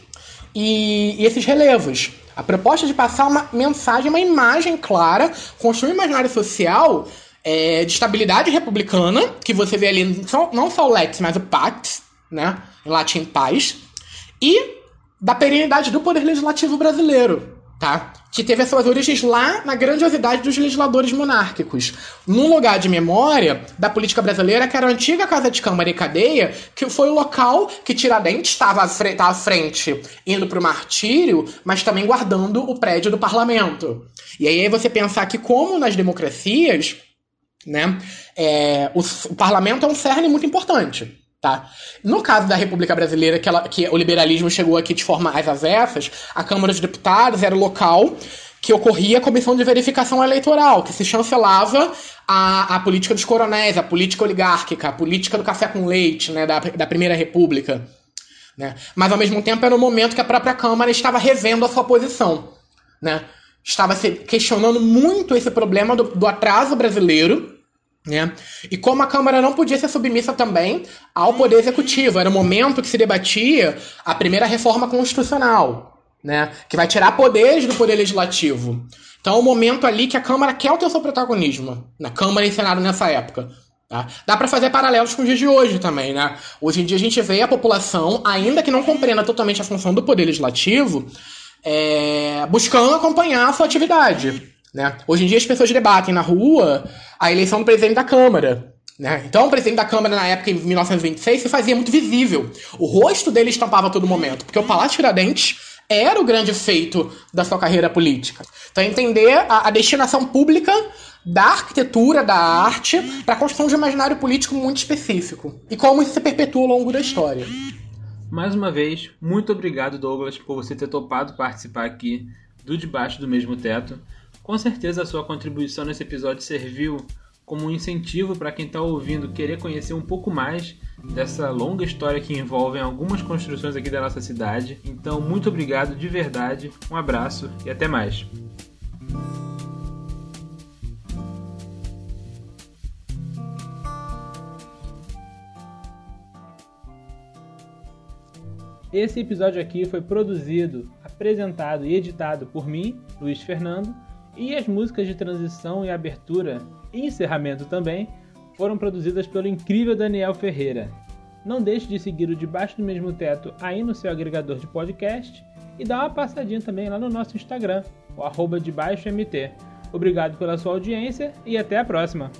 e, e esses relevos. A proposta de passar uma mensagem, uma imagem clara, construir um imaginário social é, de estabilidade republicana, que você vê ali não só o Lex, mas o Pax, né? Em latim, paz. E da perenidade do poder legislativo brasileiro. tá? Que teve as suas origens lá na grandiosidade dos legisladores monárquicos. Num lugar de memória da política brasileira, que era a antiga Casa de Câmara e Cadeia, que foi o local que Tiradentes estava à frente, indo para o martírio, mas também guardando o prédio do parlamento. E aí você pensar que, como nas democracias, né, é, o, o parlamento é um cerne muito importante. Tá? No caso da República Brasileira, que, ela, que o liberalismo chegou aqui de forma às avessas, a Câmara dos Deputados era o local que ocorria a comissão de verificação eleitoral, que se chancelava a, a política dos coronéis, a política oligárquica, a política do café com leite, né, da, da Primeira República. Né? Mas, ao mesmo tempo, era o momento que a própria Câmara estava revendo a sua posição. Né? Estava se questionando muito esse problema do, do atraso brasileiro, né? E como a Câmara não podia ser submissa também ao Poder Executivo, era o momento que se debatia a primeira reforma constitucional, né? que vai tirar poderes do Poder Legislativo. Então é o momento ali que a Câmara quer o seu protagonismo, na Câmara e Senado nessa época. Tá? Dá para fazer paralelos com os dias de hoje também, né? Hoje em dia a gente vê a população, ainda que não compreenda totalmente a função do Poder Legislativo, é... buscando acompanhar a sua atividade. Né? Hoje em dia as pessoas debatem na rua a eleição do presidente da Câmara. Né? Então, o presidente da Câmara, na época, em 1926, se fazia muito visível. O rosto dele estampava a todo momento, porque o Palácio Tiradentes era o grande feito da sua carreira política. Então, entender a, a destinação pública da arquitetura, da arte, para a construção de um imaginário político muito específico. E como isso se perpetua ao longo da história. Mais uma vez, muito obrigado, Douglas, por você ter topado participar aqui do Debaixo do Mesmo Teto. Com certeza a sua contribuição nesse episódio serviu como um incentivo para quem está ouvindo querer conhecer um pouco mais dessa longa história que envolve algumas construções aqui da nossa cidade. Então, muito obrigado de verdade, um abraço e até mais. Esse episódio aqui foi produzido, apresentado e editado por mim, Luiz Fernando e as músicas de transição e abertura e encerramento também foram produzidas pelo incrível Daniel Ferreira. Não deixe de seguir o Debaixo do Mesmo Teto aí no seu agregador de podcast e dá uma passadinha também lá no nosso Instagram, o arroba debaixomt. Obrigado pela sua audiência e até a próxima!